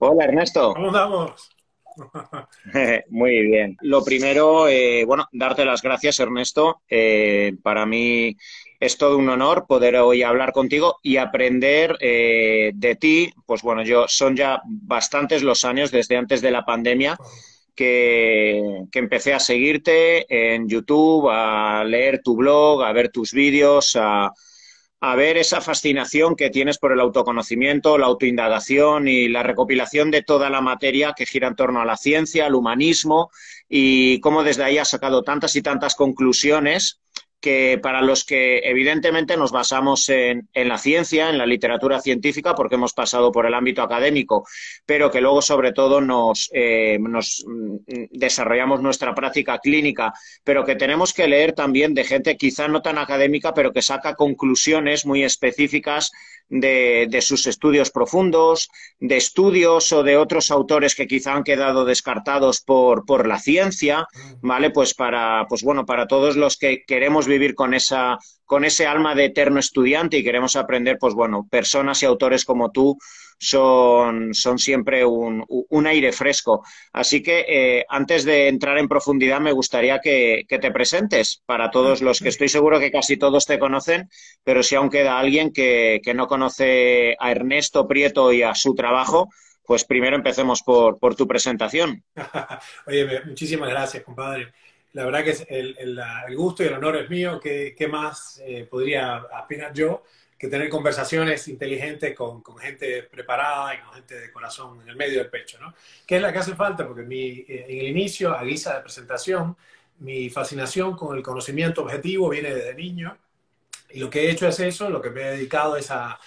Hola Ernesto. ¿Cómo andamos? Muy bien. Lo primero, eh, bueno, darte las gracias Ernesto. Eh, para mí es todo un honor poder hoy hablar contigo y aprender eh, de ti. Pues bueno, yo son ya bastantes los años desde antes de la pandemia que, que, empecé a seguirte en YouTube, a leer tu blog, a ver tus vídeos, a, a ver esa fascinación que tienes por el autoconocimiento, la autoindagación y la recopilación de toda la materia que gira en torno a la ciencia, al humanismo y cómo desde ahí has sacado tantas y tantas conclusiones que para los que evidentemente nos basamos en, en, la ciencia, en la literatura científica, porque hemos pasado por el ámbito académico, pero que luego sobre todo nos, eh, nos mm, desarrollamos nuestra práctica clínica, pero que tenemos que leer también de gente quizá no tan académica, pero que saca conclusiones muy específicas de, de, sus estudios profundos, de estudios o de otros autores que quizá han quedado descartados por, por la ciencia, ¿vale? Pues para, pues bueno, para todos los que queremos vivir con esa con ese alma de eterno estudiante y queremos aprender, pues bueno, personas y autores como tú son, son siempre un, un aire fresco. Así que eh, antes de entrar en profundidad me gustaría que, que, te presentes para todos los que estoy seguro que casi todos te conocen, pero si aún queda alguien que, que no conoce a Ernesto Prieto y a su trabajo, pues primero empecemos por, por tu presentación. Oye, muchísimas gracias, compadre la verdad que el, el, el, gusto y el honor es mío. ¿Qué, qué más eh, podría aspirar yo que tener conversaciones inteligentes con, gente preparada y con gente de corazón en el medio del pecho? ¿no? ¿Qué es la que hace falta? Porque mi, eh, en el inicio, a guisa de presentación, mi fascinación con el conocimiento objetivo viene desde niño. Y lo que he hecho es eso, lo que me he dedicado es a,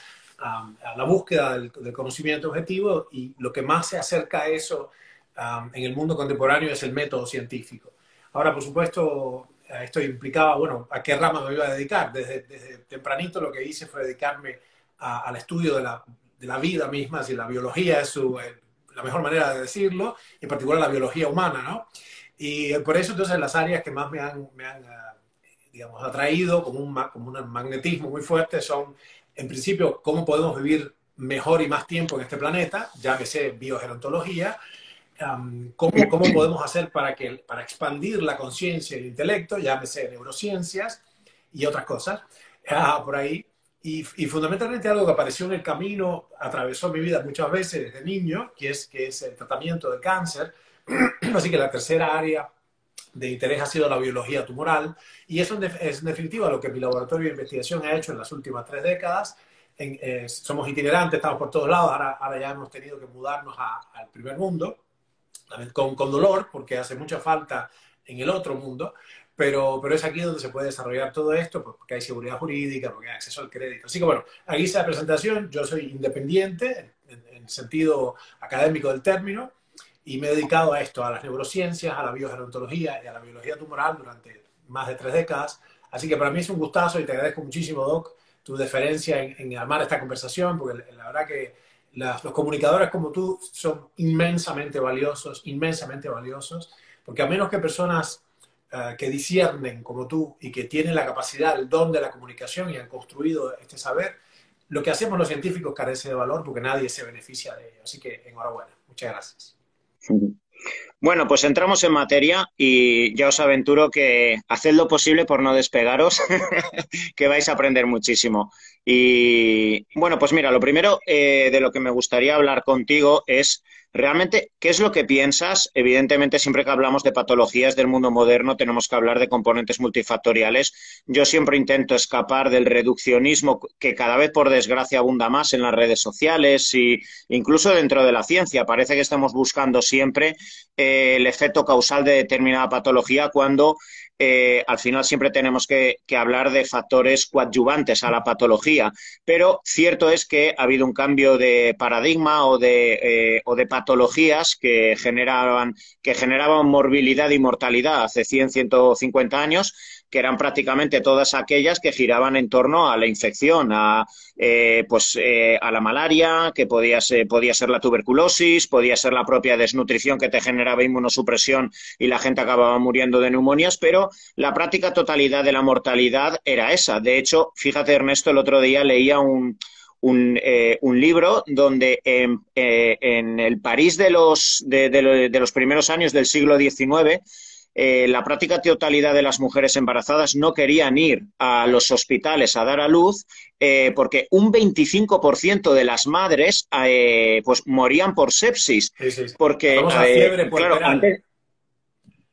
la búsqueda del, del, conocimiento objetivo y lo que más se acerca a eso um, en el mundo contemporáneo es el método científico. Ahora, por supuesto, esto implicaba, bueno, a qué rama me iba a dedicar. Desde, desde tempranito lo que hice fue dedicarme a, al estudio de la, de la, vida misma, si la biología es su, eh, la mejor manera de decirlo, en particular la biología humana, ¿no? Y por eso entonces las áreas que más me han, me han digamos, atraído como un, como un magnetismo muy fuerte son, en principio, cómo podemos vivir mejor y más tiempo en este planeta, ya que sé biogerontología, um, ¿cómo, ¿cómo, podemos hacer para, que, para expandir la conciencia y el intelecto, llámese neurociencias y otras cosas, uh, por ahí. Y, y, fundamentalmente algo que apareció en el camino, atravesó mi vida muchas veces desde niño, que es, que es el tratamiento del cáncer. Así que la tercera área de interés ha sido la biología tumoral. Y eso es en definitiva lo que mi laboratorio de investigación ha hecho en las últimas tres décadas. En, eh, somos itinerantes, estamos por todos lados, ahora, ahora ya hemos tenido que mudarnos al primer mundo con, con dolor, porque hace mucha falta en el otro mundo, pero, pero es aquí donde se puede desarrollar todo esto, pues, porque hay seguridad jurídica, porque hay acceso al crédito. Así que bueno, aquí está la presentación, yo soy independiente en, en sentido académico del término y me he dedicado a esto, a las neurociencias, a la biogerontología y a la biología tumoral durante más de tres décadas. Así que para mí es un gustazo y te agradezco muchísimo, Doc, tu deferencia en, en armar esta conversación, porque la verdad que las, los comunicadores como tú son inmensamente valiosos, inmensamente valiosos, porque a menos que personas uh, que disciernen como tú y que tienen la capacidad, el don de la comunicación y han construido este saber, lo que hacemos los científicos carece de valor porque nadie se beneficia de ello. Así que enhorabuena. Muchas gracias. Bueno, pues entramos en materia y ya os aventuro que haced lo posible por no despegaros, que vais a aprender muchísimo. Y bueno, pues mira, lo primero eh, de lo que me gustaría hablar contigo es realmente qué es lo que piensas. Evidentemente, siempre que hablamos de patologías del mundo moderno, tenemos que hablar de componentes multifactoriales. Yo siempre intento escapar del reduccionismo que cada vez, por desgracia, abunda más en las redes sociales e incluso dentro de la ciencia. Parece que estamos buscando siempre eh, el efecto causal de determinada patología cuando eh, al final siempre tenemos que, hablar de factores coadyuvantes a la patología, pero cierto es que ha habido un cambio de paradigma o de, eh, o de patologías que generaban, que generaban morbilidad y mortalidad hace 100, 150 años que eran prácticamente todas aquellas que giraban en torno a la infección, a, eh, pues, eh, a la malaria, que podía ser, podía ser la tuberculosis, podía ser la propia desnutrición que te generaba inmunosupresión y la gente acababa muriendo de neumonías, pero la práctica totalidad de la mortalidad era esa. De hecho, fíjate, Ernesto, el otro día leía un, un, eh, libro donde en, eh, en, el París de los, de, de, los primeros años del siglo XIX, eh, la práctica totalidad de las mujeres embarazadas no querían ir a los hospitales a dar a luz porque un 25% de las madres pues morían por sepsis. Porque, claro, antes,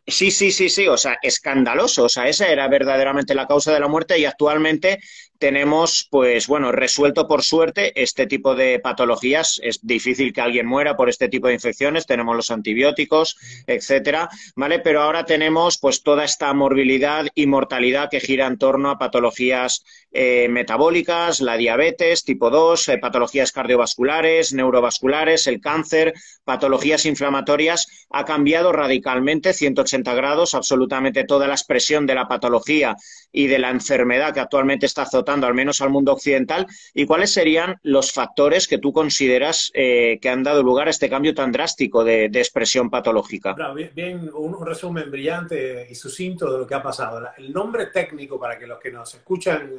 Sí, sí, sí, sí, o sea, escandaloso, o sea, esa era verdaderamente la causa de la muerte y actualmente tenemos, pues bueno, resuelto por suerte este tipo de patologías. Es difícil que alguien muera por este tipo de infecciones. Tenemos los antibióticos, etcétera, ¿vale? Pero ahora tenemos, pues, toda esta morbilidad y mortalidad que gira en torno a patologías eh, metabólicas, la diabetes tipo 2, eh, patologías cardiovasculares, neurovasculares, el cáncer, patologías inflamatorias. Ha cambiado radicalmente 180 grados absolutamente toda la expresión de la patología y de la enfermedad que actualmente está al menos al mundo occidental y cuáles serían los factores que tú consideras eh, que han dado lugar a este cambio tan drástico de, expresión patológica. bien, un, resumen brillante y sucinto de lo que ha pasado. El nombre técnico, para que los que nos escuchan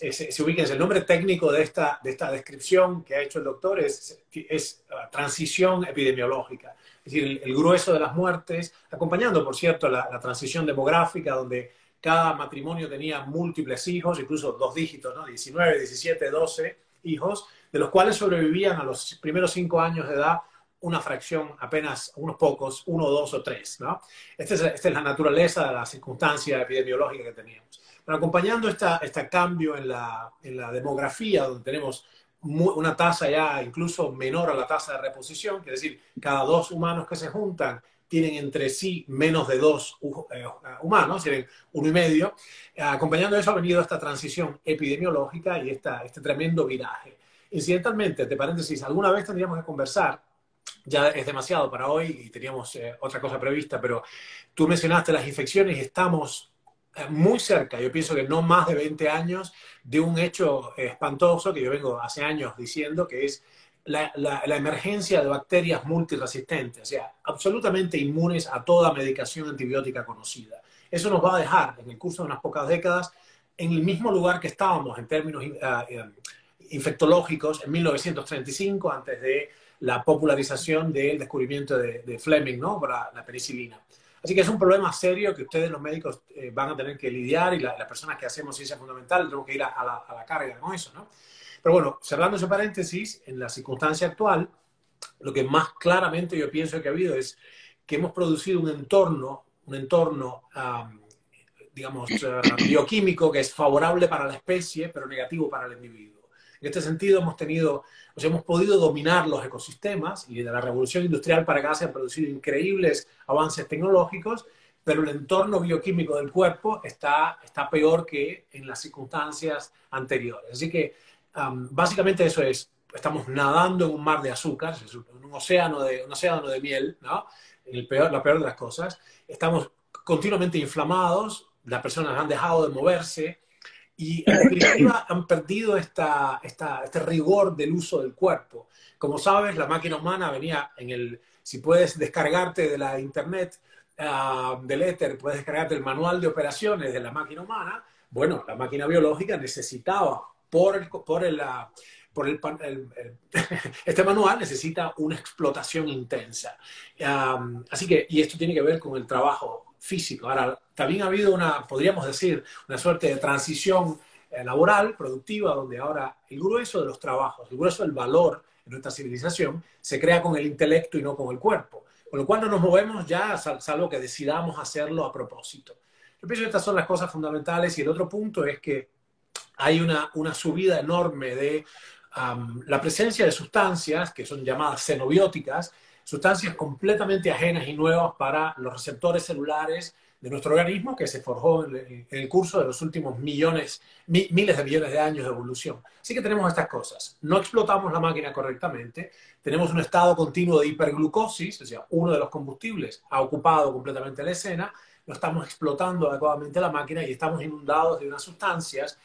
eh, se, ubiquen, el nombre técnico de esta, de esta descripción que ha hecho el doctor es, es uh, transición epidemiológica. Es decir, el, grueso de las muertes, acompañando, por cierto, la, la transición demográfica, donde cada matrimonio tenía múltiples hijos, incluso dos dígitos, ¿no? 19, 17, 12 hijos, de los cuales sobrevivían a los primeros cinco años de edad una fracción, apenas unos pocos, uno, dos o tres. ¿no? Esta, es, esta es la naturaleza de la circunstancia epidemiológica que teníamos. Pero acompañando este cambio en la, en la demografía, donde tenemos una tasa ya incluso menor a la tasa de reposición, quiere decir, cada dos humanos que se juntan tienen entre sí menos de dos eh, humanos, tienen uno y medio. Acompañando eso ha venido esta transición epidemiológica y esta, este tremendo viraje. Incidentalmente, de paréntesis, alguna vez tendríamos que conversar, ya es demasiado para hoy y teníamos eh, otra cosa prevista, pero tú mencionaste las infecciones y estamos eh, muy cerca, yo pienso que no más de 20 años, de un hecho espantoso que yo vengo hace años diciendo, que es la, emergencia de bacterias multiresistentes, o sea, absolutamente inmunes a toda medicación antibiótica conocida. Eso nos va a dejar, en el curso de unas pocas décadas, en el mismo lugar que estábamos en términos uh, infectológicos en 1935, antes de la popularización del descubrimiento de, Fleming, ¿no? Para la penicilina. Así que es un problema serio que ustedes, los médicos, eh, van a tener que lidiar y las personas que hacemos ciencia fundamental tenemos que ir a, la, a la carga con eso, ¿no? Pero bueno, cerrando ese paréntesis, en la circunstancia actual, lo que más claramente yo pienso que ha habido es que hemos producido un entorno, un entorno, digamos, eh, bioquímico que es favorable para la especie, pero negativo para el individuo. En este sentido, hemos tenido, o sea, hemos podido dominar los ecosistemas y de la revolución industrial para acá se han producido increíbles avances tecnológicos, pero el entorno bioquímico del cuerpo está, está peor que en las circunstancias anteriores. Así que básicamente eso es, estamos nadando en un mar de azúcar, en un océano de, un océano de miel, ¿no? El peor, la peor de las cosas. Estamos continuamente inflamados, las personas han dejado de moverse y han perdido esta, esta, este rigor del uso del cuerpo. Como sabes, la máquina humana venía en el, si puedes descargarte de la internet, uh, del éter, puedes descargarte el manual de operaciones de la máquina humana, bueno, la máquina biológica necesitaba por el, por el, por el, este manual necesita una explotación intensa. así que, y esto tiene que ver con el trabajo físico. Ahora, también ha habido una, podríamos decir, una suerte de transición eh, laboral, productiva, donde ahora el grueso de los trabajos, el grueso del valor en nuestra civilización se crea con el intelecto y no con el cuerpo. Con lo cual no nos movemos ya, salvo que decidamos hacerlo a propósito. Yo pienso que estas son las cosas fundamentales y el otro punto es que hay una, una subida enorme de la presencia de sustancias que son llamadas xenobióticas, sustancias completamente ajenas y nuevas para los receptores celulares de nuestro organismo que se forjó en, el curso de los últimos millones, miles de millones de años de evolución. Así que tenemos estas cosas. No explotamos la máquina correctamente, tenemos un estado continuo de hiperglucosis, o sea, uno de los combustibles ha ocupado completamente la escena, no estamos explotando adecuadamente la máquina y estamos inundados de unas sustancias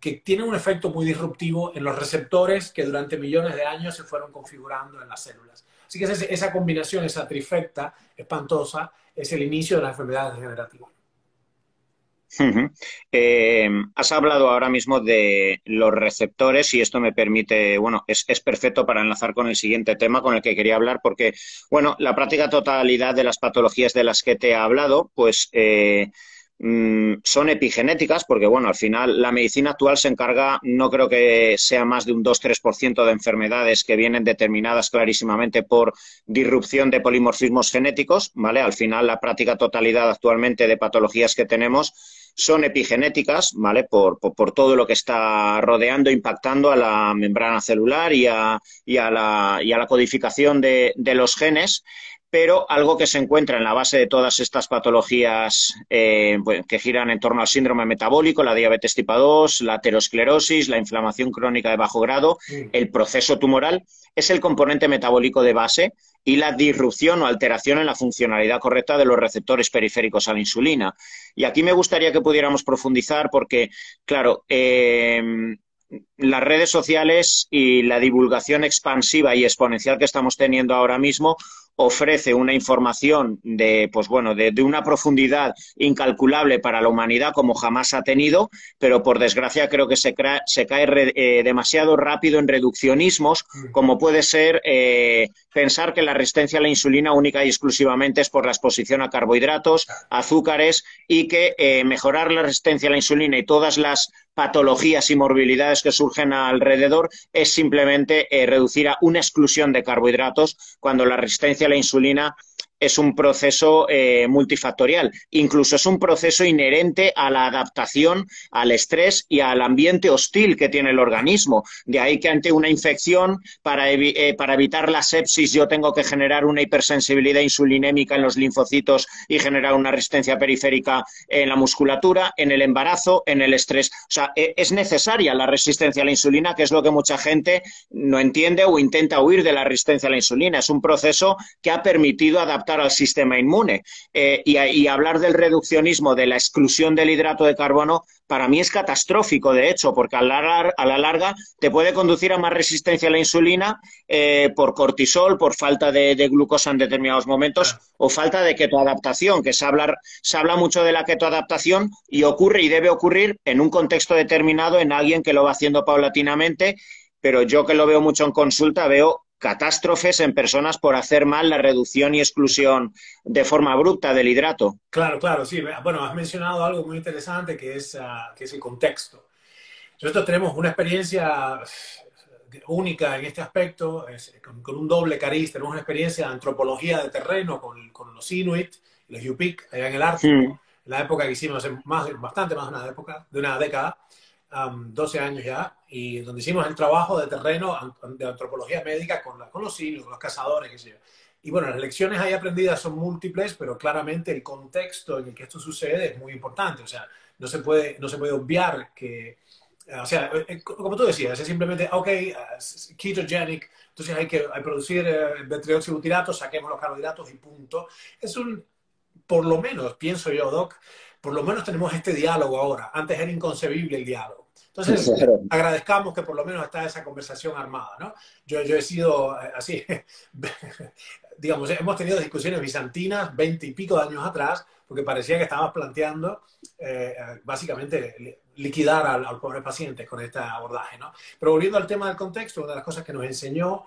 que tiene un efecto muy disruptivo en los receptores que durante millones de años se fueron configurando en las células. Así que esa, combinación, esa trifecta espantosa, es el inicio de las enfermedades degenerativas. Eh, has hablado ahora mismo de los receptores y esto me permite, bueno, es, perfecto para enlazar con el siguiente tema con el que quería hablar porque, bueno, la práctica totalidad de las patologías de las que te he hablado, pues eh, son epigenéticas porque, bueno, al final la medicina actual se encarga, no creo que sea más de un 2-3% de enfermedades que vienen determinadas clarísimamente por disrupción de polimorfismos genéticos, ¿vale? Al final la práctica totalidad actualmente de patologías que tenemos son epigenéticas, ¿vale? Por, todo lo que está rodeando, impactando a la membrana celular y a, la, y a la, codificación de, los genes pero algo que se encuentra en la base de todas estas patologías eh, que giran en torno al síndrome metabólico, la diabetes tipo 2, la aterosclerosis, la inflamación crónica de bajo grado, el proceso tumoral, es el componente metabólico de base y la disrupción o alteración en la funcionalidad correcta de los receptores periféricos a la insulina. Y aquí me gustaría que pudiéramos profundizar porque, claro, eh, las redes sociales y la divulgación expansiva y exponencial que estamos teniendo ahora mismo ofrece una información de, pues bueno, de, una profundidad incalculable para la humanidad como jamás ha tenido, pero por desgracia creo que se, se cae eh, demasiado rápido en reduccionismos, mm. como puede ser eh, pensar que la resistencia a la insulina única y exclusivamente es por la exposición a carbohidratos, azúcares y que eh, mejorar la resistencia a la insulina y todas las patologías y morbilidades que surgen alrededor es simplemente reducir a una exclusión de carbohidratos cuando la resistencia la insulina es un proceso eh, multifactorial. Incluso es un proceso inherente a la adaptación al estrés y al ambiente hostil que tiene el organismo. De ahí que ante una infección, para, eh, para evitar la sepsis, yo tengo que generar una hipersensibilidad insulinémica en los linfocitos y generar una resistencia periférica en la musculatura, en el embarazo, en el estrés. O sea, e, es necesaria la resistencia a la insulina, que es lo que mucha gente no entiende o intenta huir de la resistencia a la insulina. Es un proceso que ha permitido adaptar al sistema inmune. Eh, y, hablar del reduccionismo, de la exclusión del hidrato de carbono, para mí es catastrófico, de hecho, porque a la, a la larga te puede conducir a más resistencia a la insulina eh, por cortisol, por falta de, glucosa en determinados momentos o falta de ketoadaptación, que se, se habla mucho de la ketoadaptación y ocurre y debe ocurrir en un contexto determinado en alguien que lo va haciendo paulatinamente pero yo que lo veo mucho en consulta, veo catástrofes en personas por hacer mal la reducción y exclusión de forma abrupta del hidrato. Claro, claro, sí. Bueno, has mencionado algo muy interesante que es, ah, que es el contexto. Nosotros tenemos una experiencia única en este aspecto, con, un doble cariz, tenemos una experiencia de antropología de terreno con, con los Inuit, los Yupik, allá en el Ártico, mm. en la época que hicimos, hace más, bastante más de una época, de una década, 12 años ya, y donde hicimos el trabajo de terreno de antropología médica con, con los simios, con los cazadores, qué sé yo. Y bueno, las lecciones ahí aprendidas son múltiples, pero claramente el contexto en el que esto sucede es muy importante. O sea, no se puede, no se puede obviar que, o sea, eh, eh, como tú decías, es simplemente, ok, uh, ketogenic, entonces hay que producir uh, butirato, saquemos los carbohidratos y punto. Es un, por lo menos, pienso yo, Doc, por lo menos tenemos este diálogo ahora. Antes era inconcebible el diálogo. Entonces, agradezcamos que por lo menos está esa conversación armada, ¿no? Yo, yo he sido eh, así, digamos, hemos tenido discusiones bizantinas veinte y pico de años atrás, porque parecía que estábamos planteando eh, básicamente liquidar al, pobre paciente con este abordaje, ¿no? Pero volviendo al tema del contexto, una de las cosas que nos enseñó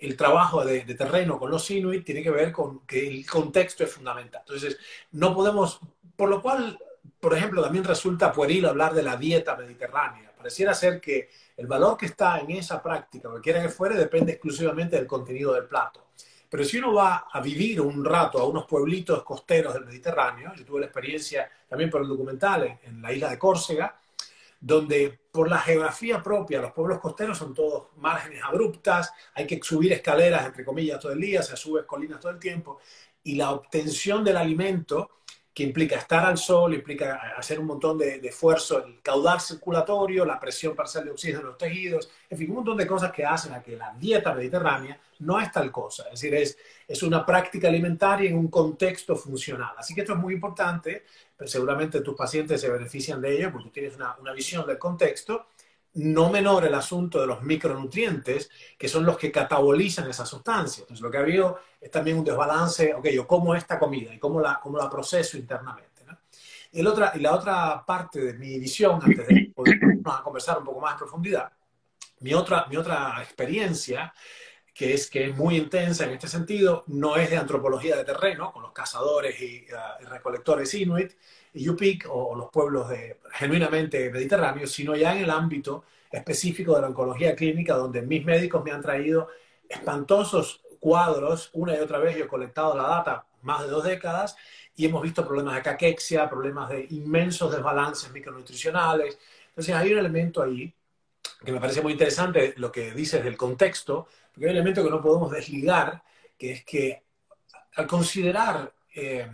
el trabajo de, terreno con los Inuit tiene que ver con que el contexto es fundamental. Entonces, no podemos por lo cual, por ejemplo, también resulta pueril hablar de la dieta mediterránea. Pareciera ser que el valor que está en esa práctica, cualquiera que fuere, depende exclusivamente del contenido del plato. Pero si uno va a vivir un rato a unos pueblitos costeros del Mediterráneo, yo tuve la experiencia también por el documental en, la isla de Córcega, donde por la geografía propia, los pueblos costeros son todos márgenes abruptas, hay que subir escaleras, entre comillas, todo el día, se sube colinas todo el tiempo, y la obtención del alimento que implica estar al sol, implica hacer un montón de, esfuerzo, el caudal circulatorio, la presión parcial de oxígeno en los tejidos, en fin, un montón de cosas que hacen a que la dieta mediterránea no es tal cosa, es decir, es, es una práctica alimentaria en un contexto funcional. Así que esto es muy importante, pero seguramente tus pacientes se benefician de ello porque tienes una, una visión del contexto no menor el asunto de los micronutrientes, que son los que catabolizan esa sustancia. Entonces, lo que ha habido es también un desbalance, ok, yo como esta comida y cómo la, cómo la proceso internamente. Y, el otra, y la otra parte de mi visión, antes de poder conversar un poco más en profundidad, mi otra, mi otra experiencia que es, que es muy intensa en este sentido, no es de antropología de terreno, con los cazadores y, uh, recolectores inuit y Yupik, o, los pueblos de, genuinamente mediterráneos, sino ya en el ámbito específico de la oncología clínica, donde mis médicos me han traído espantosos cuadros, una y otra vez yo he colectado la data más de dos décadas y hemos visto problemas de caquexia, problemas de inmensos desbalances micronutricionales. Entonces hay un elemento ahí que me parece muy interesante, lo que dices del contexto, porque hay un elemento que no podemos desligar, que es que al considerar eh,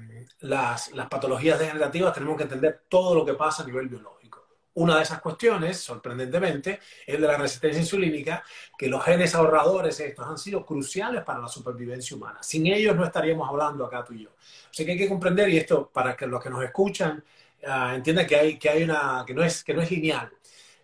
las, patologías degenerativas tenemos que entender todo lo que pasa a nivel biológico. Una de esas cuestiones, sorprendentemente, es de la resistencia insulínica, que los genes ahorradores estos han sido cruciales para la supervivencia humana. Sin ellos no estaríamos hablando acá tú y yo. Sea que hay que comprender, y esto para que los que nos escuchan uh, entiendan que, hay, que, hay una, que, no es, que no es lineal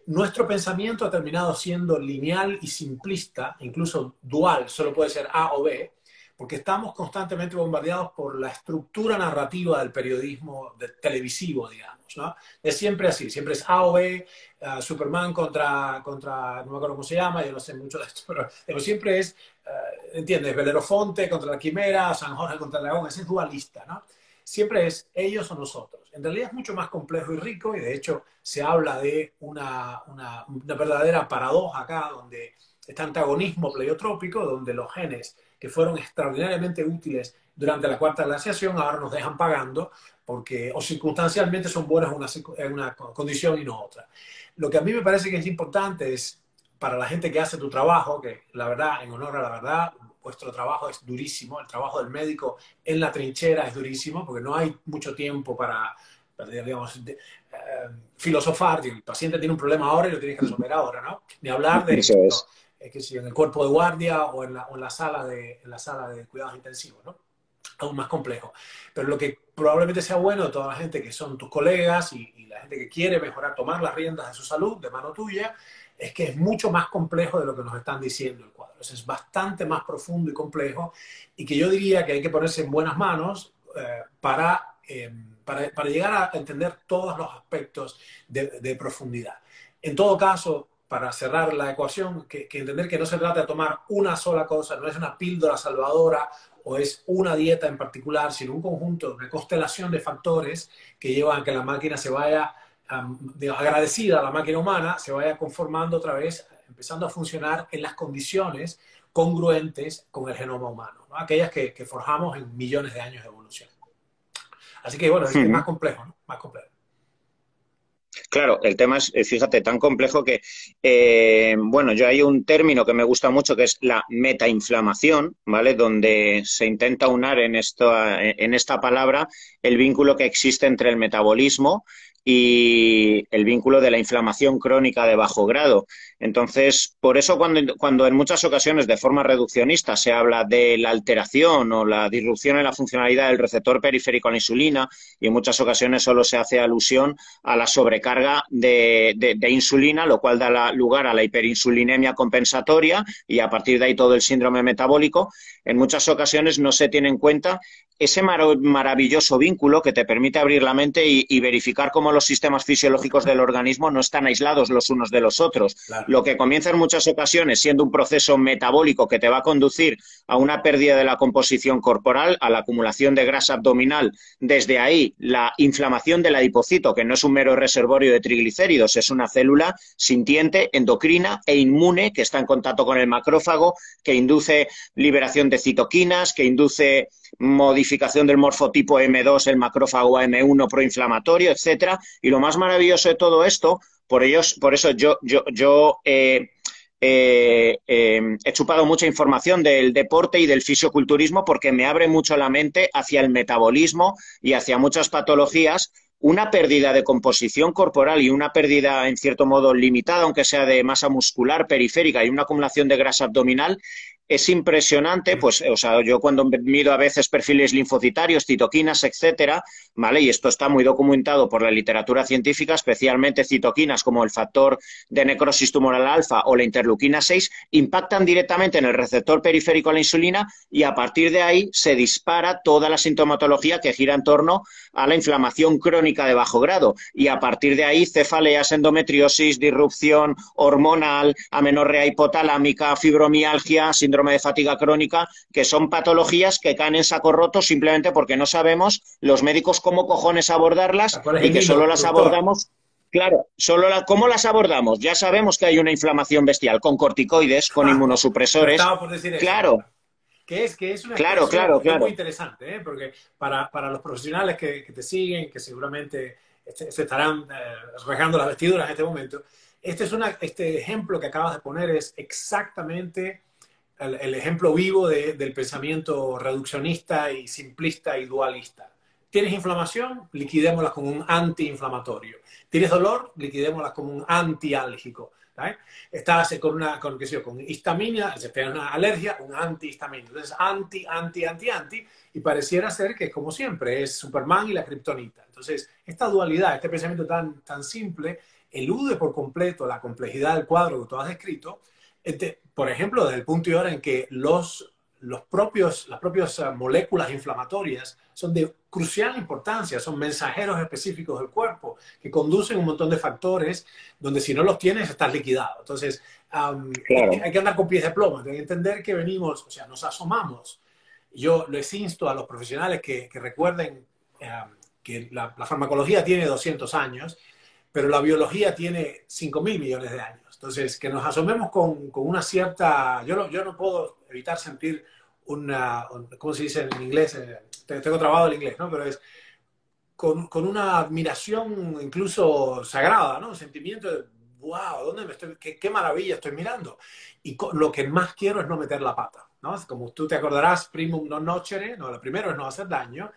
nuestro pensamiento ha terminado siendo lineal y simplista, incluso dual, solo puede ser A o B, porque estamos constantemente bombardeados por la estructura narrativa del periodismo televisivo, digamos. ¿no? Es siempre así, siempre es A o B, uh, Superman contra, contra, no me acuerdo cómo se llama, yo no sé mucho de esto, pero, pero siempre es, uh, ¿entiendes? Belerofonte contra la Quimera, San Jorge contra el León, ese es dualista, ¿no? Siempre es ellos o nosotros en realidad es mucho más complejo y rico y de hecho se habla de una, una, verdadera paradoja acá donde este antagonismo pleiotrópico, donde los genes que fueron extraordinariamente útiles durante la cuarta glaciación ahora nos dejan pagando porque o circunstancialmente son buenos en una, una condición y no otra. Lo que a mí me parece que es importante es para la gente que hace tu trabajo, que la verdad, en honor a la verdad, vuestro trabajo es durísimo, el trabajo del médico en la trinchera es durísimo, porque no hay mucho tiempo para, digamos, eh, filosofar, el paciente tiene un problema ahora y lo tienes que resolver ahora, ¿no? Ni hablar de Eso es. que si en el cuerpo de guardia o en la, o en la sala de en la sala de cuidados intensivos, ¿no? Aún más complejo. Pero lo que probablemente sea bueno de toda la gente que son tus colegas y, y la gente que quiere mejorar, tomar las riendas de su salud de mano tuya, es que es mucho más complejo de lo que nos están diciendo el cuadro. Es bastante más profundo y complejo y que yo diría que hay que ponerse en buenas manos eh, para, eh, para, para, llegar a entender todos los aspectos de, de, profundidad. En todo caso, para cerrar la ecuación, que, que entender que no se trata de tomar una sola cosa, no es una píldora salvadora o es una dieta en particular, sino un conjunto, una constelación de factores que llevan a que la máquina se vaya agradecida a la máquina humana, se vaya conformando otra vez, empezando a funcionar en las condiciones congruentes con el genoma humano, ¿no? aquellas que, que, forjamos en millones de años de evolución. Así que bueno, es, más complejo, ¿no? Más complejo. Claro, el tema es, eh, fíjate, tan complejo que, eh, bueno, yo hay un término que me gusta mucho que es la metainflamación, ¿vale? Donde se intenta unar en, esto, en esta palabra el vínculo que existe entre el metabolismo y el vínculo de la inflamación crónica de bajo grado. Entonces, por eso cuando, en muchas ocasiones de forma reduccionista se habla de la alteración o la disrupción en la funcionalidad del receptor periférico a la insulina y en muchas ocasiones solo se hace alusión a la sobrecarga de, insulina, lo cual da lugar a la hiperinsulinemia compensatoria y a partir de ahí todo el síndrome metabólico, en muchas ocasiones no se tiene en cuenta ese mar maravilloso vínculo que te permite abrir la mente y, verificar cómo los sistemas fisiológicos del organismo no están aislados los unos de los otros. Lo que comienza en muchas ocasiones siendo un proceso metabólico que te va a conducir a una pérdida de la composición corporal, a la acumulación de grasa abdominal. Desde ahí, la inflamación del adipocito, que no es un mero reservorio de triglicéridos, es una célula sintiente, endocrina e inmune que está en contacto con el macrófago, que induce liberación de citoquinas, que induce modificación del morfotipo M2, el macrófago M1 proinflamatorio, etcétera. Y lo más maravilloso de todo esto, por ellos, por eso yo, eh, eh, eh, he chupado mucha información del deporte y del fisioculturismo porque me abre mucho la mente hacia el metabolismo y hacia muchas patologías. Una pérdida de composición corporal y una pérdida, en cierto modo, limitada, aunque sea de masa muscular periférica y una acumulación de grasa abdominal, es impresionante, pues, o sea, yo cuando miro a veces perfiles linfocitarios, citoquinas, etcétera, ¿vale? Y esto está muy documentado por la literatura científica, especialmente citoquinas como el factor de necrosis tumoral alfa o la interleuquina 6, impactan directamente en el receptor periférico a la insulina y a partir de ahí se dispara toda la sintomatología que gira en torno a la inflamación crónica de bajo grado. Y a partir de ahí, cefaleas, endometriosis, disrupción hormonal, amenorrea hipotalámica, fibromialgia, síndrome de fatiga crónica, que son patologías que caen en saco roto simplemente porque no sabemos los médicos cómo cojones abordarlas y que solo las abordamos Claro, solo ¿cómo las abordamos? Ya sabemos que hay una inflamación bestial con corticoides, con ah, inmunosupresores. claro. Que es, que es una claro, claro, claro. muy interesante, ¿eh? porque para, los profesionales que, te siguen, que seguramente este, se estarán eh, regando las vestiduras en este momento, este, es una, este ejemplo que acabas de poner es exactamente el, ejemplo vivo del pensamiento reduccionista y simplista y dualista. Tienes inflamación, liquidémosla como un antiinflamatorio. Tienes dolor, liquidémosla como un antiálgico. Estás con una, con, qué sé con histamina, se te una alergia, un antihistamínico. Entonces, anti, anti, anti, anti, y pareciera ser que, como siempre, es Superman y la kriptonita. Entonces, esta dualidad, este pensamiento tan, tan simple, elude por completo la complejidad del cuadro que tú has descrito. Este, por ejemplo, desde el punto y hora en que los los propios, las propias eh, moléculas inflamatorias son de crucial importancia, son mensajeros específicos del cuerpo que conducen un montón de factores donde si no los tienes estás liquidado. Entonces, hay, que andar con pies de plomo, hay que entender que venimos, o sea, nos asomamos. Yo les insto a los profesionales que, recuerden que la, farmacología tiene 200 años, pero la biología tiene 5 mil millones de años. Entonces, que nos asomemos con, con una cierta... Yo no, yo no puedo evitar sentir una... ¿Cómo se dice en inglés? Eh, tengo trabado el inglés, ¿no? Pero es con, con, una admiración incluso sagrada, ¿no? Un sentimiento de, wow, ¿dónde me estoy? Qué, qué maravilla estoy mirando. Y lo que más quiero es no meter la pata, ¿no? Como tú te acordarás, primum non nocere, no, lo primero es no hacer daño.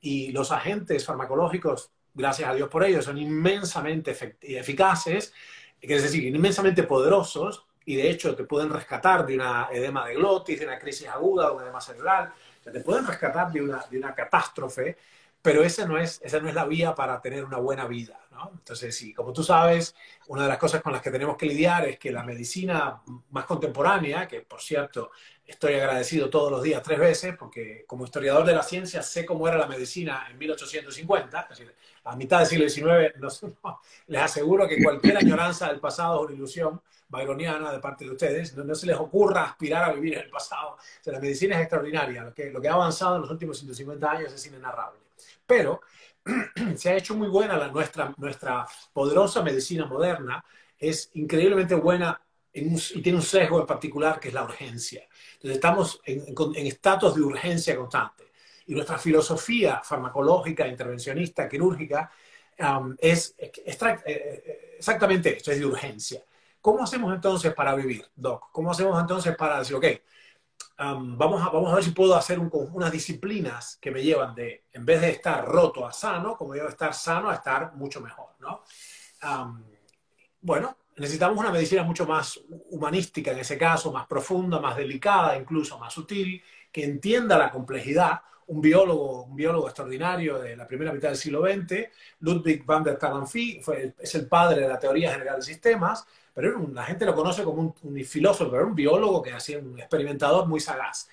Y los agentes farmacológicos, gracias a Dios por ello, son inmensamente eficaces es decir, inmensamente poderosos y de hecho te pueden rescatar de una edema de glotis, de una crisis aguda, de un edema cerebral, te pueden rescatar de una, de una catástrofe, pero esa no, es, esa no es la vía para tener una buena vida. ¿no? Entonces, sí, como tú sabes, una de las cosas con las que tenemos que lidiar es que la medicina más contemporánea, que por cierto estoy agradecido todos los días tres veces, porque como historiador de la ciencia sé cómo era la medicina en 1850, es decir, a mitad del siglo XIX, les aseguro que cualquier añoranza del pasado es una ilusión byroniana de parte de ustedes, no, se les ocurra aspirar a vivir en el pasado. la medicina es extraordinaria, lo que, lo que ha avanzado en los últimos 150 años es inenarrable. Pero se ha hecho muy buena la, nuestra, nuestra poderosa medicina moderna, es increíblemente buena y tiene un sesgo en particular que es la urgencia. Entonces estamos en estatus de urgencia constante. Y nuestra filosofía farmacológica, intervencionista, quirúrgica, um, es eh, eh, exactamente esto, es de urgencia. ¿Cómo hacemos entonces para vivir, Doc? ¿Cómo hacemos entonces para decir, ok, um, vamos, a, vamos a ver si puedo hacer unas disciplinas que me llevan de, en vez de estar roto a sano, como yo estar sano a estar mucho mejor, ¿no? Um, bueno, necesitamos una medicina mucho más humanística en ese caso, más profunda, más delicada, incluso más sutil, que entienda la complejidad. Un biólogo, un biólogo extraordinario de la primera mitad del siglo XX, Ludwig van der Talanffy, fue, es el padre de la teoría general de sistemas, pero la gente lo conoce como un, filósofo, pero era un biólogo que hacía un experimentador muy sagaz.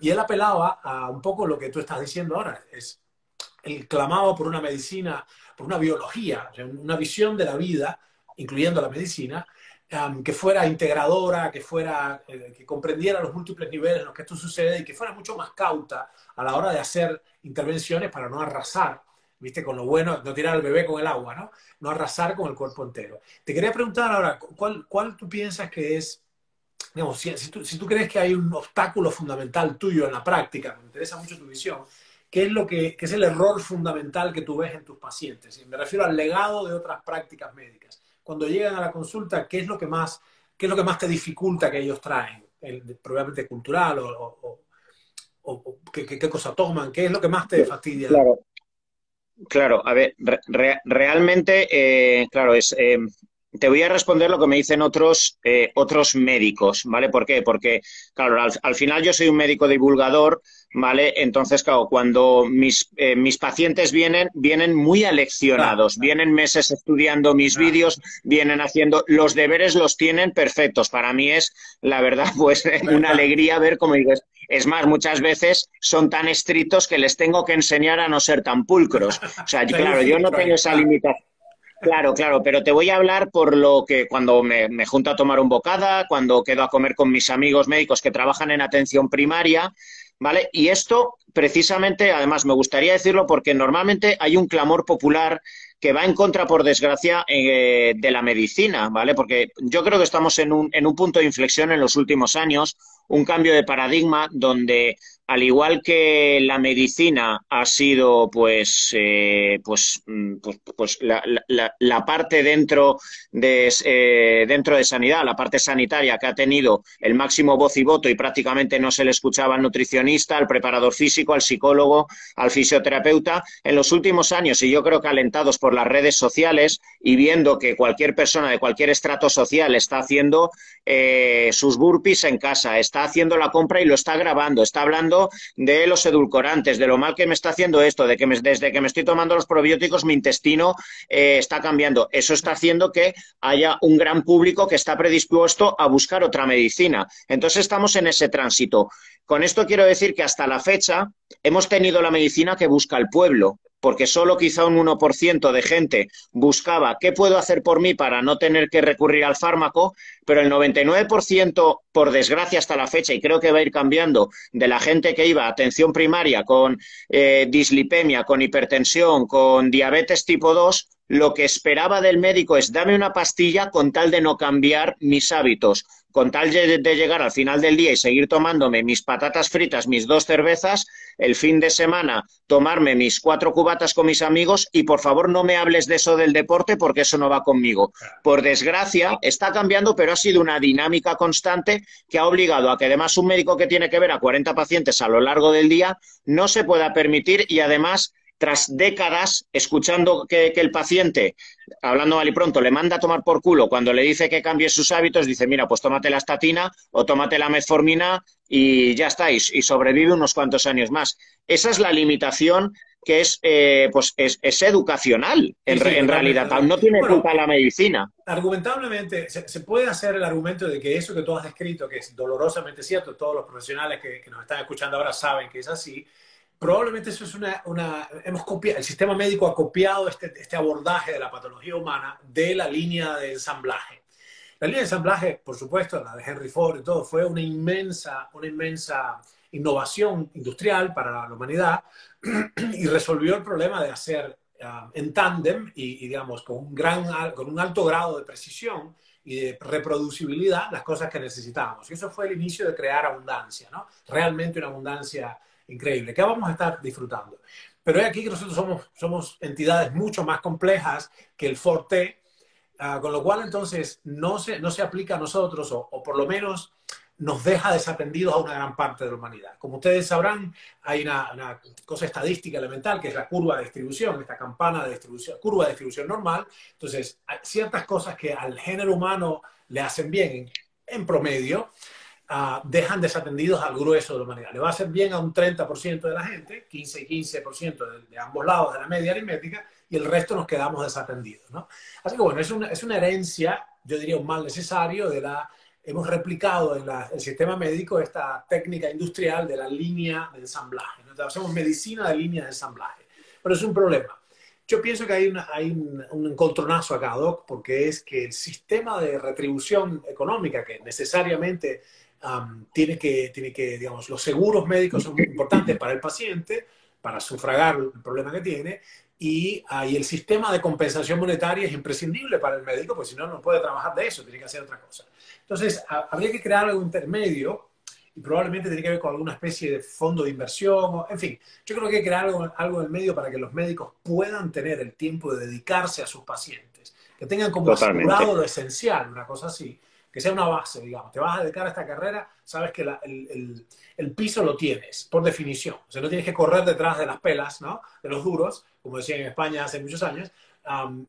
Y él apelaba a un poco lo que tú estás diciendo ahora, es, él clamaba por una medicina, por una biología, una visión de la vida incluyendo la medicina, que fuera integradora, que fuera, eh, que comprendiera los múltiples niveles en los que esto sucede y que fuera mucho más cauta a la hora de hacer intervenciones para no arrasar, viste, con lo bueno, no tirar al bebé con el agua, ¿no? No arrasar con el cuerpo entero. Te quería preguntar ahora, ¿cuál, cuál tú piensas que es, digamos, si, tú, si tú crees que hay un obstáculo fundamental tuyo en la práctica, me interesa mucho tu visión, ¿qué es, lo que, qué es el error fundamental que tú ves en tus pacientes? Y me refiero al legado de otras prácticas médicas cuando llegan a la consulta, ¿qué es lo que más, qué es lo que más te dificulta que ellos traen? probablemente cultural o, qué, cosa toman, qué es lo que más te fastidia. Claro, claro a ver, realmente, eh, claro, es... Eh, te voy a responder lo que me dicen otros, eh, otros médicos, ¿vale? ¿Por qué? Porque, claro, al, final yo soy un médico divulgador, ¿vale? Entonces, claro, cuando mis, eh, mis pacientes vienen, vienen muy aleccionados, vienen meses estudiando mis vídeos, vienen haciendo, los deberes los tienen perfectos. Para mí es, la verdad, pues una alegría ver cómo dices, es más, muchas veces son tan estrictos que les tengo que enseñar a no ser tan pulcros. O sea, claro, yo no tengo esa limitación Claro, claro, pero te voy a hablar por lo que cuando me, junto a tomar un bocada, cuando quedo a comer con mis amigos médicos que trabajan en atención primaria, ¿vale? Y esto precisamente, además, me gustaría decirlo porque normalmente hay un clamor popular que va en contra, por desgracia, eh, de la medicina, ¿vale? Porque yo creo que estamos en un, en un punto de inflexión en los últimos años, un cambio de paradigma donde al igual que la medicina ha sido pues, eh, pues, mm, pues, pues la, la, parte dentro de, eh, dentro de sanidad, la parte sanitaria que ha tenido el máximo voz y voto y prácticamente no se le escuchaba al nutricionista, al preparador físico, al psicólogo, al fisioterapeuta, en los últimos años, y yo creo que alentados por las redes sociales y viendo que cualquier persona de cualquier estrato social está haciendo eh, sus burpees en casa, está haciendo la compra y lo está grabando, está hablando de los edulcorantes, de lo mal que me está haciendo esto, de que desde que me estoy tomando los probióticos mi intestino eh, está cambiando. Eso está haciendo que haya un gran público que está predispuesto a buscar otra medicina. Entonces estamos en ese tránsito. Con esto quiero decir que hasta la fecha hemos tenido la medicina que busca el pueblo porque solo quizá un 1% de gente buscaba qué puedo hacer por mí para no tener que recurrir al fármaco, pero el 99%, por desgracia hasta la fecha, y creo que va a ir cambiando, de la gente que iba a atención primaria con eh, dislipemia, con hipertensión, con diabetes tipo 2, lo que esperaba del médico es dame una pastilla con tal de no cambiar mis hábitos con tal de, llegar al final del día y seguir tomándome mis patatas fritas, mis dos cervezas, el fin de semana tomarme mis cuatro cubatas con mis amigos y por favor no me hables de eso del deporte porque eso no va conmigo. Por desgracia, está cambiando, pero ha sido una dinámica constante que ha obligado a que además un médico que tiene que ver a 40 pacientes a lo largo del día no se pueda permitir y además tras décadas escuchando que, el paciente, hablando mal y pronto, le manda a tomar por culo cuando le dice que cambie sus hábitos, dice, mira, pues tómate la estatina o tómate la metformina y ya estáis, y sobrevive unos cuantos años más. Esa es la limitación que es, eh, pues es, educacional, en, realidad. No tiene culpa la medicina. Argumentablemente, se, puede hacer el argumento de que eso que tú has descrito, que es dolorosamente cierto, todos los profesionales que, que nos están escuchando ahora saben que es así, probablemente eso es una, una, hemos copiado, el sistema médico ha copiado este, este abordaje de la patología humana de la línea de ensamblaje. La línea de ensamblaje, por supuesto, la de Henry Ford y todo, fue una inmensa, una inmensa innovación industrial para la humanidad y resolvió el problema de hacer ah, en tándem y, digamos, con un, gran, con un alto grado de precisión y de reproducibilidad las cosas que necesitábamos. Y eso fue el inicio de crear abundancia, ¿no? Realmente una abundancia increíble, que vamos a estar disfrutando. Pero es aquí que nosotros somos, somos entidades mucho más complejas que el Forte, ah, con lo cual entonces no se, no se aplica a nosotros, o, por lo menos nos deja desatendidos a una gran parte de la humanidad. Como ustedes sabrán, hay una, cosa estadística elemental que es la curva de distribución, esta campana de distribución, curva de distribución normal. Entonces, hay ciertas cosas que al género humano le hacen bien en promedio, dejan desatendidos al grueso de la humanidad. Le va a hacer bien a un 30% de la gente, 15 y 15% de, ambos lados de la media aritmética, y el resto nos quedamos desatendidos. ¿no? Así que bueno, es una, es una herencia, yo diría un mal necesario, de la, hemos replicado en el sistema médico esta técnica industrial de la línea de ensamblaje. ¿no? hacemos medicina de línea de ensamblaje, pero es un problema. Yo pienso que hay, una, hay un, un, encontronazo acá, Doc, porque es que el sistema de retribución económica que necesariamente tiene, que, tiene que, digamos, los seguros médicos son muy importantes para el paciente, para sufragar el problema que tiene, y, uh, el sistema de compensación monetaria es imprescindible para el médico, porque si no, no puede trabajar de eso, tiene que hacer otra cosa. Entonces, habría que crear algo intermedio y probablemente tiene que ver con alguna especie de fondo de inversión, o, en fin, yo creo que hay que crear algo, algo en el medio para que los médicos puedan tener el tiempo de dedicarse a sus pacientes, que tengan como asegurado lo esencial, una cosa así, que sea una base, digamos. Te vas a dedicar a esta carrera, sabes que el, el, piso lo tienes, por definición. O sea, no tienes que correr detrás de las pelas, ¿no? De los duros, como decían en España hace muchos años.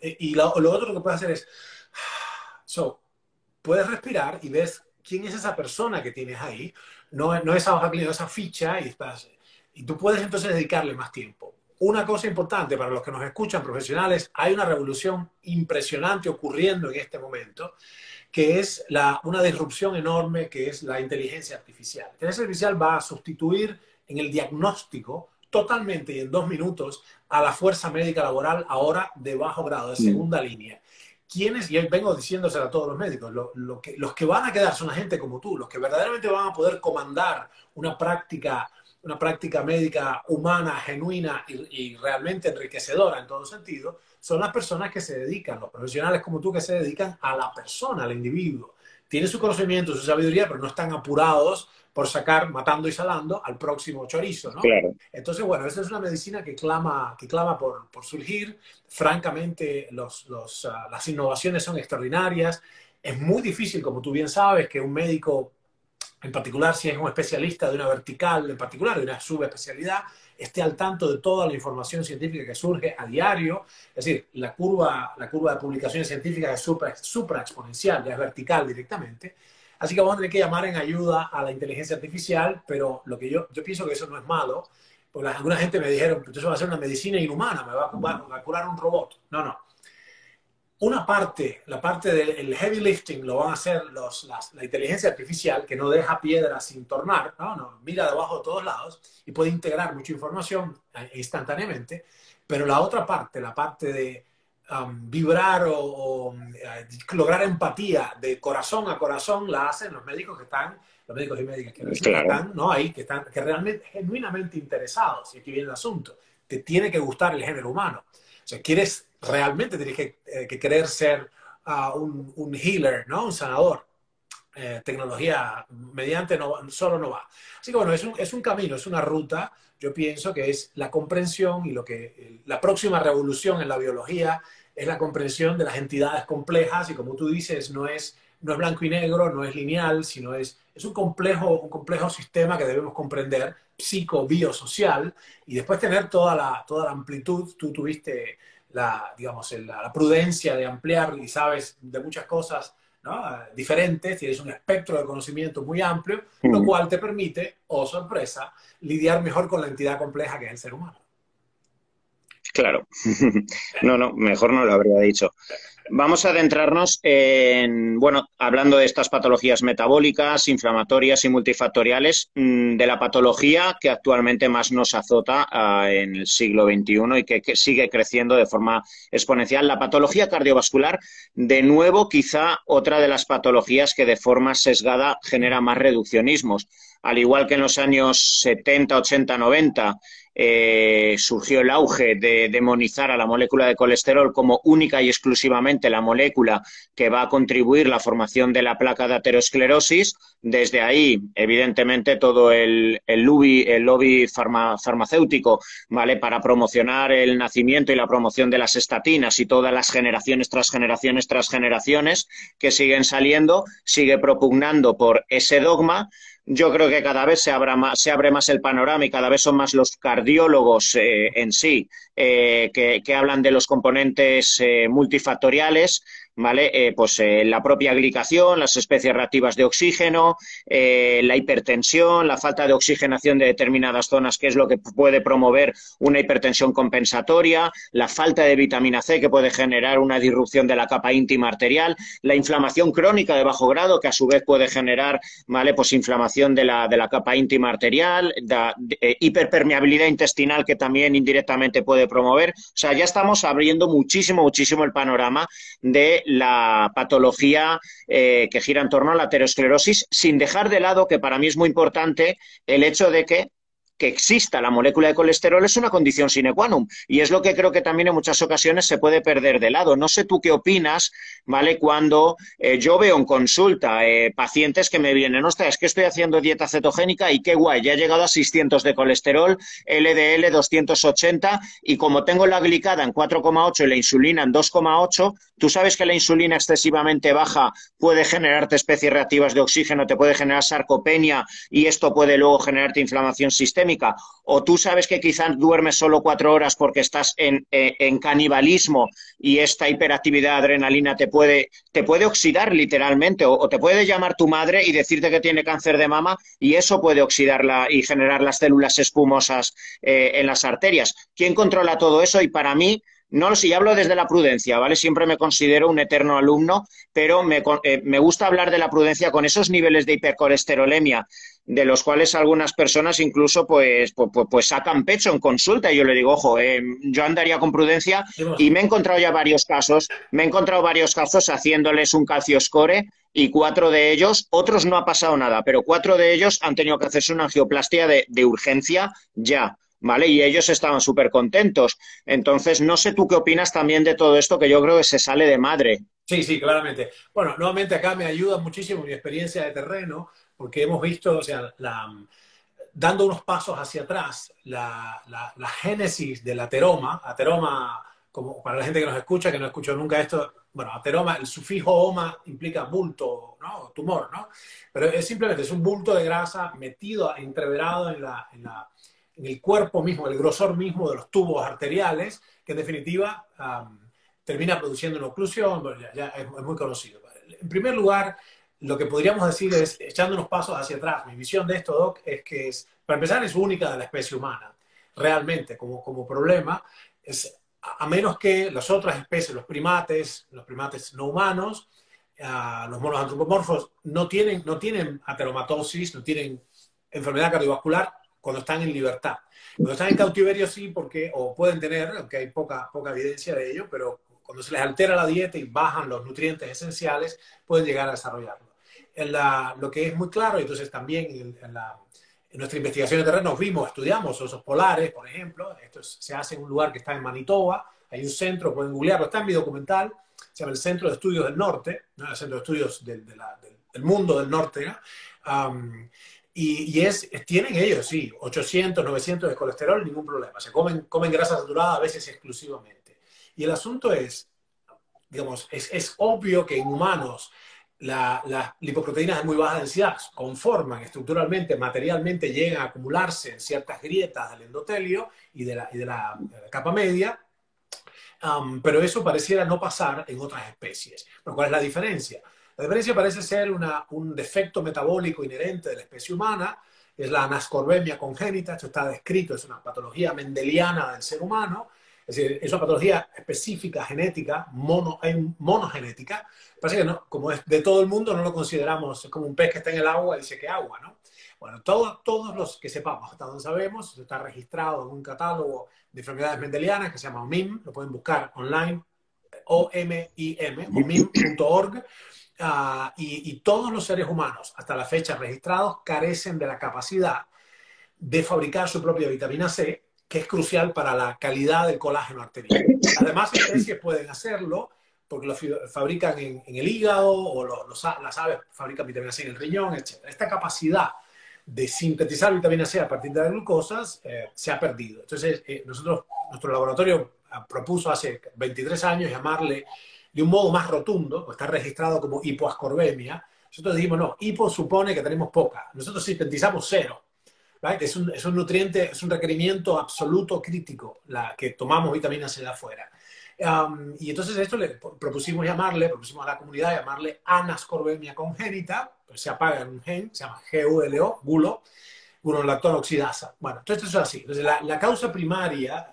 y lo, otro que puedes hacer es So, puedes respirar y ves quién es esa persona que tienes ahí, no, no esa hoja clínica, esa ficha, y, estás, y tú puedes entonces dedicarle más tiempo. Una cosa importante para los que nos escuchan profesionales, hay una revolución impresionante ocurriendo en este momento, que es la, una disrupción enorme que es la inteligencia artificial. La inteligencia artificial va a sustituir en el diagnóstico totalmente y en dos minutos a la fuerza médica laboral ahora de bajo grado, de segunda línea. ¿Quiénes, y vengo diciéndoselo a todos los médicos, lo, que, los que van a quedar son la gente como tú, los que verdaderamente van a poder comandar una práctica, una práctica médica humana, genuina y, realmente enriquecedora en todo sentido, son las personas que se dedican, los profesionales como tú que se dedican a la persona, al individuo. Tienen su conocimiento, su sabiduría, pero no están apurados por sacar, matando y salando, al próximo chorizo, ¿no? Claro. Entonces, bueno, esa es una medicina que clama, que clama por, por surgir. Francamente, los, los, uh, las innovaciones son extraordinarias. Es muy difícil, como tú bien sabes, que un médico, en particular si es un especialista de una vertical, en particular de una subespecialidad, esté al tanto de toda la información científica que surge a diario. Es decir, la curva, la curva de publicaciones científicas es supra, exponencial, ya es vertical directamente. Así que vamos a tener que llamar en ayuda a la inteligencia artificial, pero lo que yo, yo pienso que eso no es malo, porque alguna gente me dijeron, entonces va a ser una medicina inhumana, me va a, curar, un robot. No, no. Una parte, la parte del heavy lifting lo van a hacer los, la inteligencia artificial, que no deja piedra sin tornar, ¿no? no mira debajo de todos lados y puede integrar mucha información eh, instantáneamente, pero la otra parte, la parte de Um, vibrar o, eh, lograr empatía de corazón a corazón la hacen los médicos que están, los médicos y médicas que, están ¿no? ahí, que están que realmente genuinamente interesados, y aquí viene el asunto, te tiene que gustar el género humano. O sea, quieres realmente, tienes que, eh, querer ser uh, un, healer, ¿no? Un sanador. Eh, tecnología mediante no, solo no va. Así que bueno, es un, es un camino, es una ruta yo pienso que es la comprensión y lo que la próxima revolución en la biología es la comprensión de las entidades complejas y como tú dices, no es, no es blanco y negro, no es lineal, sino es, es un, complejo, un complejo sistema que debemos comprender, psico-biosocial, y después tener toda la, toda la amplitud. Tú tuviste la, digamos, la prudencia de ampliar y sabes de muchas cosas diferentes, tienes un espectro de conocimiento muy amplio, lo mm. cual te permite, oh sorpresa, lidiar mejor con la entidad compleja que es el ser humano. Claro. no, no, mejor no lo habría dicho. Vamos a adentrarnos en, bueno, hablando de estas patologías metabólicas, inflamatorias y multifactoriales, mm, de la patología que actualmente más nos azota ah, en el siglo XXI y que, que, sigue creciendo de forma exponencial. La patología cardiovascular, de nuevo, quizá otra de las patologías que de forma sesgada genera más reduccionismos. Al igual que en los años 70, 80, 90, eh, surgió el auge de demonizar a la molécula de colesterol como única y exclusivamente la molécula que va a contribuir la formación de la placa de aterosclerosis. Desde ahí, evidentemente, todo el, lobby, el lobby farmacéutico, ¿vale? Para promocionar el nacimiento y la promoción de las estatinas y todas las generaciones tras generaciones tras generaciones que siguen saliendo, sigue propugnando por ese dogma yo creo que cada vez se, más, se abre más el panorama y cada vez son más los cardiólogos eh, en sí eh, que, hablan de los componentes eh, multifactoriales ¿vale? Eh, pues eh, la propia glicación, las especies reactivas de oxígeno, eh, la hipertensión, la falta de oxigenación de determinadas zonas, que es lo que puede promover una hipertensión compensatoria, la falta de vitamina C, que puede generar una disrupción de la capa íntima arterial, la inflamación crónica de bajo grado, que a su vez puede generar, ¿vale? Pues inflamación de la, de la capa íntima arterial, hiperpermeabilidad intestinal, que también indirectamente puede promover. O sea, ya estamos abriendo muchísimo, muchísimo el panorama de la patología eh, que gira en torno a la aterosclerosis, sin dejar de lado que para mí es muy importante el hecho de que que exista la molécula de colesterol es una condición sine qua non y es lo que creo que también en muchas ocasiones se puede perder de lado. No sé tú qué opinas, ¿vale? Cuando eh, yo veo en consulta eh, pacientes que me vienen, ostras, es que estoy haciendo dieta cetogénica y qué guay, ya he llegado a 600 de colesterol, LDL 280 y como tengo la glicada en 4,8 y la insulina en 2,8, tú sabes que la insulina excesivamente baja puede generarte especies reactivas de oxígeno, te puede generar sarcopenia y esto puede luego generarte inflamación sistémica o tú sabes que quizás duermes solo cuatro horas porque estás en, eh, canibalismo y esta hiperactividad adrenalina te puede, te puede oxidar literalmente, o, te puede llamar tu madre y decirte que tiene cáncer de mama y eso puede oxidarla y generar las células espumosas eh, en las arterias. ¿Quién controla todo eso? Y para mí, no, si hablo desde la prudencia, ¿vale? Siempre me considero un eterno alumno, pero me, eh, me, gusta hablar de la prudencia con esos niveles de hipercolesterolemia, de los cuales algunas personas incluso pues, pues, pues, pues sacan pecho en consulta. Y yo le digo, ojo, eh, yo andaría con prudencia y me he encontrado ya varios casos, me he encontrado varios casos haciéndoles un calcio score y cuatro de ellos, otros no ha pasado nada, pero cuatro de ellos han tenido que hacerse una angioplastia de, de urgencia ya. ¿vale? Y ellos estaban súper contentos. Entonces, no sé tú qué opinas también de todo esto, que yo creo que se sale de madre. Sí, sí, claramente. Bueno, nuevamente acá me ayuda muchísimo mi experiencia de terreno, porque hemos visto, o sea, la, dando unos pasos hacia atrás, la, la, génesis del ateroma, ateroma, como para la gente que nos escucha, que no escuchó nunca esto, bueno, ateroma, el sufijo oma implica bulto, ¿no? Tumor, ¿no? Pero es simplemente, es un bulto de grasa metido, entreverado en la, en la en el cuerpo mismo, el grosor mismo de los tubos arteriales, que en definitiva termina produciendo una oclusión, ya, es, muy conocido. En primer lugar, lo que podríamos decir es, echando unos pasos hacia atrás, mi visión de esto, Doc, es que es, para empezar, es única de la especie humana, realmente, como, como problema, es, a menos que las otras especies, los primates, los primates no humanos, ah, los monos antropomorfos, no tienen, no tienen ateromatosis, no tienen enfermedad cardiovascular, cuando están en libertad. Cuando están en cautiverio sí, porque, o pueden tener, aunque hay poca, poca evidencia de ello, pero cuando se les altera la dieta y bajan los nutrientes esenciales, pueden llegar a desarrollarlo. En la, lo que es muy claro, entonces también en, la, en nuestra investigación de terreno vimos, estudiamos osos polares, por ejemplo, esto se hace en un lugar que está en Manitoba, hay un centro, pueden googlearlo, está en mi documental, se llama el Centro de Estudios del Norte, ¿no? el Centro de Estudios del, del, mundo del norte, ¿no? Y, es, tienen ellos, sí, 800, 900 de colesterol, ningún problema. Se comen, comen grasa saturada a veces exclusivamente. Y el asunto es, digamos, es, es obvio que en humanos las lipoproteínas de muy baja densidad conforman estructuralmente, materialmente, llegan a acumularse en ciertas grietas del endotelio y de la, y de la, capa media, um, pero eso pareciera no pasar en otras especies. ¿Cuál es la diferencia? La diferencia parece ser un defecto metabólico inherente de la especie humana, es la anascorbemia congénita, esto está descrito, es una patología mendeliana del ser humano, es decir, es una patología específica, genética, mono, monogenética. Parece que no, como es de todo el mundo, no lo consideramos, es como un pez que está en el agua y dice que agua, ¿no? Bueno, todos los que sepamos, hasta donde sabemos, está registrado en un catálogo de enfermedades mendelianas que se llama OMIM, lo pueden buscar online, O-M-I-M, omim.org. Ah, y, todos los seres humanos, hasta la fecha registrados, carecen de la capacidad de fabricar su propia vitamina C, que es crucial para la calidad del colágeno arterial. Además, especies pueden hacerlo porque lo fabrican en, el hígado o las aves fabrican vitamina C en el riñón, etc. Esta capacidad de sintetizar vitamina C a partir de las glucosas eh, se ha perdido. Entonces, eh, nosotros, nuestro laboratorio propuso hace 23 años llamarle de un modo más rotundo, está registrado como hipoascorbemia, nosotros decimos, no, hipo supone que tenemos poca. Nosotros sintetizamos cero. Es, un, es, un, nutriente, es un requerimiento absoluto crítico, la que tomamos vitaminas C de afuera. y entonces esto le propusimos llamarle, propusimos a la comunidad llamarle anascorbemia congénita, pues se apaga en un gen, se llama GULO, gulo, gulolactona oxidasa. Bueno, entonces esto es así. Entonces la, la causa primaria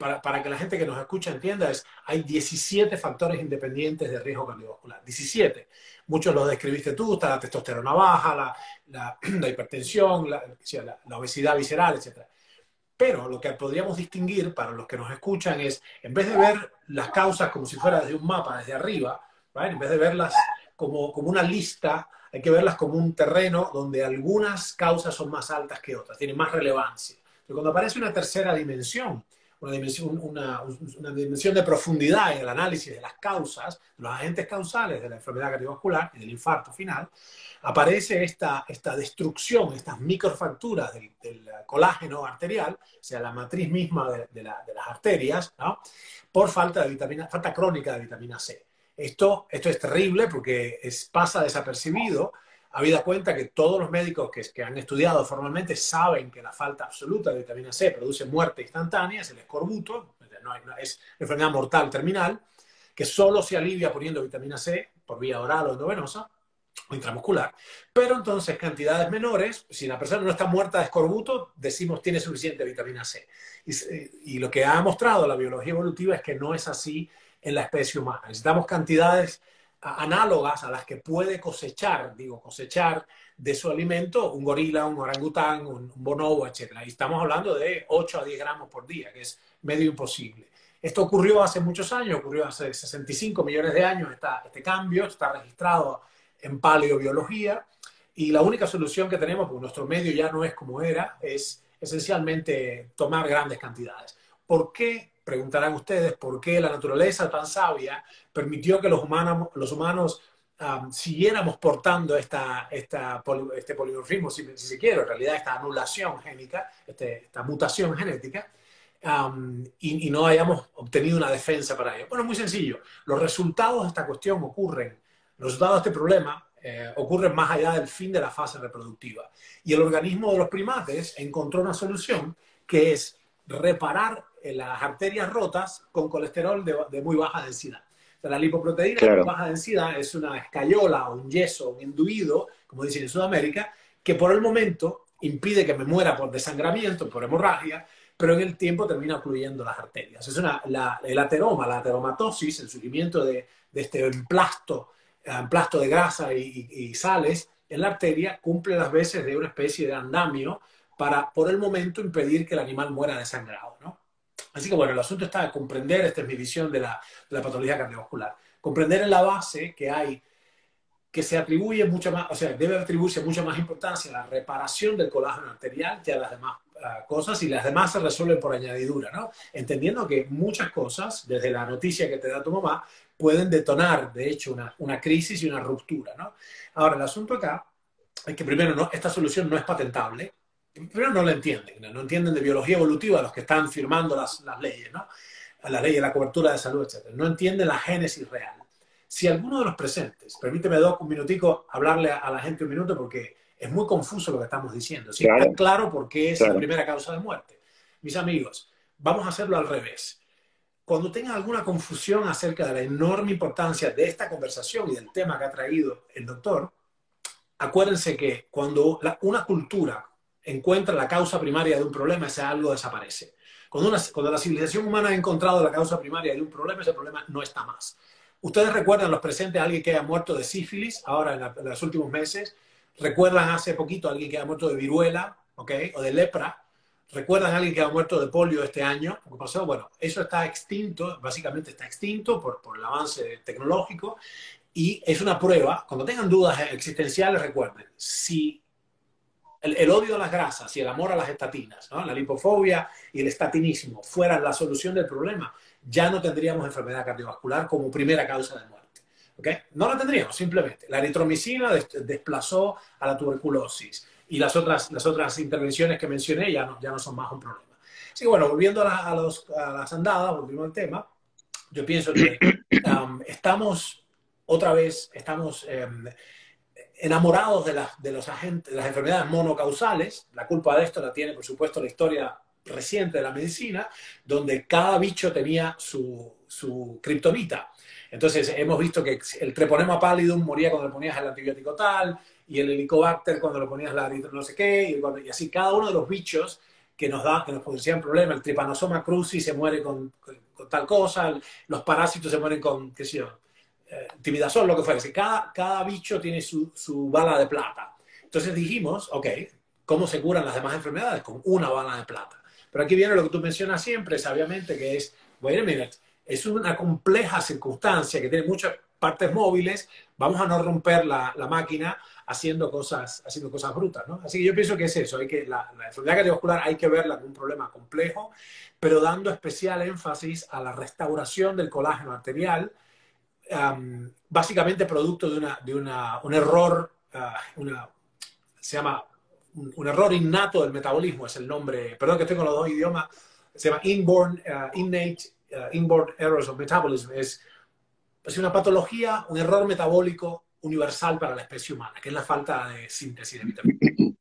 para, que la gente que nos escucha entienda, es hay 17 factores independientes de riesgo cardiovascular. 17. Muchos los describiste tú, está la testosterona baja, la, hipertensión, la, obesidad visceral, etc. Pero lo que podríamos distinguir para los que nos escuchan es, en vez de ver las causas como si fuera desde un mapa, desde arriba, en vez de verlas como, como una lista, hay que verlas como un terreno donde algunas causas son más altas que otras, tienen más relevancia. Pero cuando aparece una tercera dimensión, una dimensión, una, dimensión de profundidad en el análisis de las causas, de los agentes causales de la enfermedad cardiovascular y del infarto final, aparece esta, esta destrucción, estas microfracturas del, colágeno arterial, o sea, la matriz misma de, las arterias, por falta de vitamina, falta crónica de vitamina C. Esto, esto es terrible porque es, pasa desapercibido Habida cuenta que todos los médicos que, han estudiado formalmente saben que la falta absoluta de vitamina C produce muerte instantánea, es el escorbuto, no es enfermedad mortal terminal, que solo se alivia poniendo vitamina C por vía oral o endovenosa o intramuscular. Pero entonces, cantidades menores, si la persona no está muerta de escorbuto, decimos tiene suficiente vitamina C. Y, y lo que ha mostrado la biología evolutiva es que no es así en la especie humana. Necesitamos cantidades análogas a las que puede cosechar, digo, cosechar de su alimento un gorila, un orangután, un, bonobo, etc. Y estamos hablando de 8 a 10 gramos por día, que es medio imposible. Esto ocurrió hace muchos años, ocurrió hace 65 millones de años, está, este cambio está registrado en paleobiología y la única solución que tenemos, porque nuestro medio ya no es como era, es esencialmente tomar grandes cantidades. ¿Por qué preguntarán ustedes por qué la naturaleza tan sabia permitió que los humanos, los humanos um, siguiéramos portando esta, esta este polimorfismo, si, se quiere, en realidad esta anulación génica, este, esta mutación genética, um, y, no hayamos obtenido una defensa para ello. Bueno, muy sencillo. Los resultados de esta cuestión ocurren, los resultados de este problema eh, ocurren más allá del fin de la fase reproductiva. Y el organismo de los primates encontró una solución que es reparar las arterias rotas con colesterol de, muy baja densidad. la lipoproteína de baja densidad es una escayola o un yeso, un enduido, como dicen en Sudamérica, que por el momento impide que me muera por desangramiento, por hemorragia, pero en el tiempo termina ocluyendo las arterias. Es una, el ateroma, la ateromatosis, el surgimiento de, este emplasto, emplasto de grasa y, y, sales en la arteria, cumple las veces de una especie de andamio para, por el momento, impedir que el animal muera desangrado. ¿no? Así que bueno, el asunto está en comprender, esta es mi visión de la, patología cardiovascular, comprender en la base que hay, que se atribuye mucha más, o sea, debe atribuirse mucha más importancia a la reparación del colágeno arterial que a las demás ah, cosas y las demás se resuelven por añadidura, ¿no? Entendiendo que muchas cosas, desde la noticia que te da tu mamá, pueden detonar, de hecho, una, una crisis y una ruptura, ¿no? Ahora, el asunto acá es que primero, no, esta solución no es patentable, primero no lo entienden, no entienden de biología evolutiva los que están firmando las, las leyes, ¿no? La ley de la cobertura de salud, etc. No entienden la génesis real. Si alguno de los presentes, permíteme dos, un minutico, hablarle a, la gente un minuto porque es muy confuso lo que estamos diciendo. Si claro. está claro por qué es la primera causa de muerte. Mis amigos, vamos a hacerlo al revés. Cuando tengan alguna confusión acerca de la enorme importancia de esta conversación y del tema que ha traído el doctor, acuérdense que cuando una cultura encuentra la causa primaria de un problema, ese algo desaparece. Cuando, cuando la civilización humana ha encontrado la causa primaria de un problema, ese problema no está más. Ustedes recuerdan los presentes a alguien que haya muerto de sífilis ahora en, los últimos meses. Recuerdan hace poquito a alguien que haya muerto de viruela, ¿ok? O de lepra. Recuerdan a alguien que ha muerto de polio este año. ¿Qué pasó? Bueno, eso está extinto, básicamente está extinto por, por el avance tecnológico. Y es una prueba. Cuando tengan dudas existenciales, recuerden, si el, odio a las grasas y el amor a las estatinas, la lipofobia y el estatinismo fueran la solución del problema, ya no tendríamos enfermedad cardiovascular como primera causa de muerte. ¿okay? No la tendríamos, simplemente. La eritromicina desplazó a la tuberculosis y las otras, las otras intervenciones que mencioné ya no, ya no son más un problema. Así que bueno, volviendo a, los, a las andadas, volviendo al tema, yo pienso que um, estamos otra vez, estamos... Em, enamorados de, de, los agentes, de las enfermedades monocausales. La culpa de esto la tiene, por supuesto, la historia reciente de la medicina, donde cada bicho tenía su, su kriptonita. Entonces, hemos visto que el treponema pallidum moría cuando le ponías el antibiótico tal, y el helicobacter cuando le ponías la no sé qué, y, así cada uno de los bichos que nos da, que nos producían problemas, el trypanosoma cruzi se muere con, con, tal cosa, los parásitos se mueren con, qué sé yo, eh, timidazol, lo que fuera. Cada, cada bicho tiene su, su, bala de plata. Entonces dijimos, ok, ¿cómo se curan las demás enfermedades? Con una bala de plata. Pero aquí viene lo que tú mencionas siempre, sabiamente, que es, wait a minute, es una compleja circunstancia que tiene muchas partes móviles, vamos a no romper la, la máquina haciendo cosas, haciendo cosas brutas, ¿no? Así que yo pienso que es eso, hay que, la, la enfermedad cardiovascular hay que verla como un problema complejo, pero dando especial énfasis a la restauración del colágeno arterial, básicamente producto de, una, un error, una, se llama un, error innato del metabolismo, es el nombre, perdón que estoy con los dos idiomas, se llama inborn, ah, innate, uh, inborn errors of metabolism, es, una patología, un error metabólico universal para la especie humana, que es la falta de síntesis de vitamina.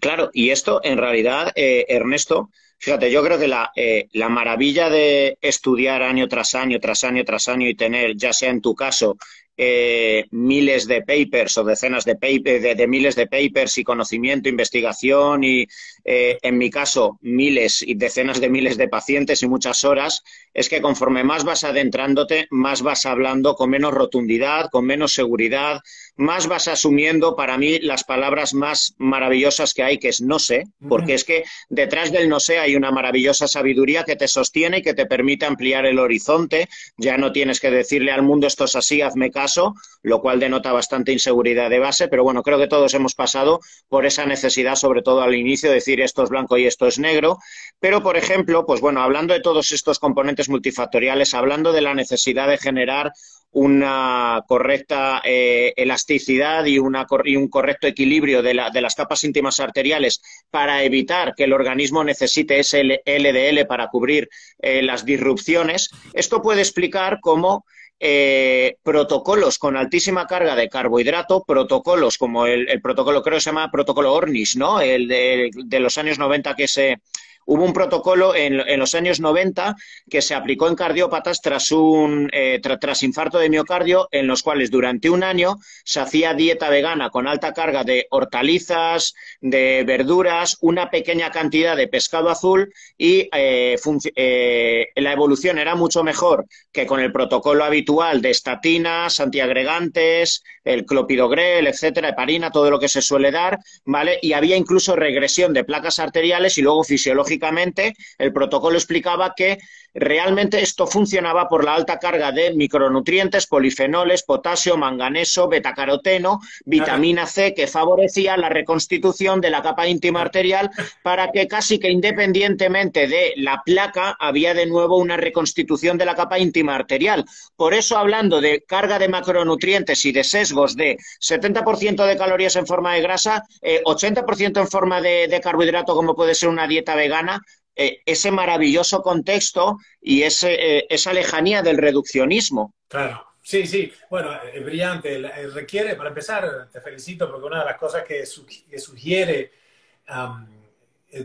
Claro, y esto en realidad, eh, Ernesto, fíjate, yo creo que la, eh, la maravilla de estudiar año tras año, tras año, tras año y tener, ya sea en tu caso, eh, miles de papers o decenas de, de, miles de papers y conocimiento, investigación y, eh, en mi caso, miles y decenas de miles de pacientes y muchas horas, es que conforme más vas adentrándote, más vas hablando con menos rotundidad, con menos seguridad, más vas asumiendo para mí las palabras más maravillosas que hay, que es no sé, porque es que detrás del no sé hay una maravillosa sabiduría que te sostiene y que te permite ampliar el horizonte. Ya no tienes que decirle al mundo esto es así, hazme caso lo cual denota bastante inseguridad de base, pero bueno, creo que todos hemos pasado por esa necesidad, sobre todo al inicio, de decir esto es blanco y esto es negro. Pero, por ejemplo, pues bueno, hablando de todos estos componentes multifactoriales, hablando de la necesidad de generar una correcta eh, elasticidad y, una, un correcto equilibrio de, las capas íntimas arteriales para evitar que el organismo necesite ese LDL para cubrir eh, las disrupciones, esto puede explicar cómo eh, protocolos con altísima carga de carbohidrato, protocolos como el, protocolo, creo que se llama protocolo Ornish, ¿no? El de, de los años 90 que se Hubo un protocolo en, los años 90 que se aplicó en cardiópatas tras un eh, tras infarto de miocardio, en los cuales durante un año se hacía dieta vegana con alta carga de hortalizas, de verduras, una pequeña cantidad de pescado azul y eh, eh, la evolución era mucho mejor que con el protocolo habitual de estatinas, antiagregantes, el clopidogrel, etcétera, heparina, todo lo que se suele dar, ¿vale? Y había incluso regresión de placas arteriales y luego fisiológicamente el protocolo explicaba que realmente esto funcionaba por la alta carga de micronutrientes, polifenoles, potasio, manganeso, betacaroteno, vitamina C, que favorecía la reconstitución de la capa íntima arterial para que casi que independientemente de la placa había de nuevo una reconstitución de la capa íntima arterial. Por eso, hablando de carga de macronutrientes y de sesgos de 70% de calorías en forma de grasa, 80% eh, en forma de carbohidrato, como puede ser una dieta vegana, eh, ese maravilloso contexto y ese, eh, esa lejanía del reduccionismo. Claro, sí, sí. Bueno, es brillante. Eh, requiere, para empezar, te felicito porque una de las cosas que, sugiere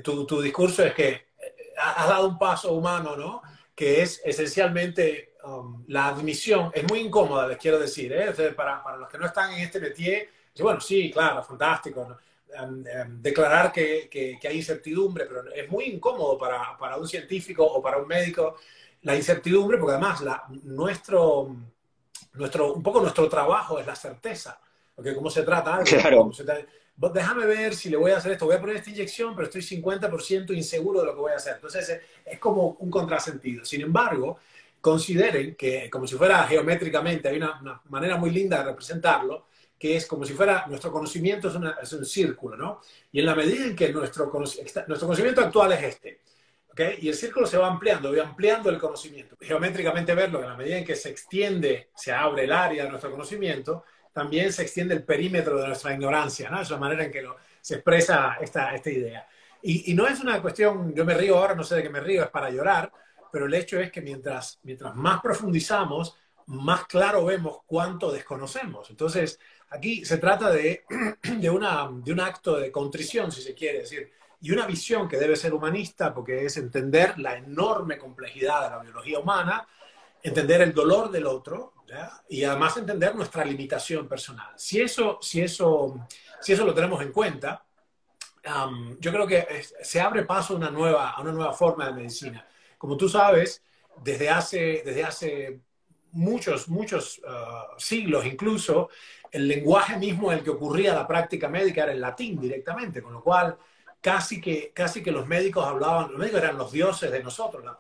tu, discurso es que has dado un paso humano, ¿no? Que es esencialmente la admisión. Es muy incómoda, les quiero decir, ¿eh? para, para, los que no están en este métier, bueno, sí, claro, fantástico. ¿no? Em, em, declarar que, que, hay incertidumbre, pero es muy incómodo para, para, un científico o para un médico la incertidumbre, porque además la, nuestro, nuestro, un poco nuestro trabajo es la certeza, porque como se trata, claro. déjame ver si le voy a hacer esto, voy a poner esta inyección, pero estoy 50% inseguro de lo que voy a hacer. Entonces es, es como un contrasentido. Sin embargo, consideren que como si fuera geométricamente, hay una, una manera muy linda de representarlo, que es como si fuera, nuestro conocimiento es, un círculo, ¿no? Y en la medida en que nuestro, nuestro conocimiento actual es este, ¿ok? Y el círculo se va ampliando, va ampliando el conocimiento. Geométricamente verlo, en la medida en que se extiende, se abre el área de nuestro conocimiento, también se extiende el perímetro de nuestra ignorancia, ¿no? Es la manera en que se expresa esta, esta idea. Y, y, no es una cuestión, yo me río ahora, no sé de qué me río, es para llorar, pero el hecho es que mientras, mientras más profundizamos, más claro vemos cuánto desconocemos. Entonces, Aquí se trata de, de, una, de un acto de contrición, si se quiere decir, y una visión que debe ser humanista, porque es entender la enorme complejidad de la biología humana, entender el dolor del otro y además entender nuestra limitación personal. Si eso, si eso, si eso lo tenemos en cuenta, yo creo que se abre paso a una, nueva, a una nueva forma de medicina. Como tú sabes, desde hace, desde hace muchos, muchos uh, siglos incluso, el lenguaje mismo en el que ocurría la práctica médica era el latín directamente, con lo cual casi que, casi que los médicos hablaban, los médicos eran los dioses de nosotros, la,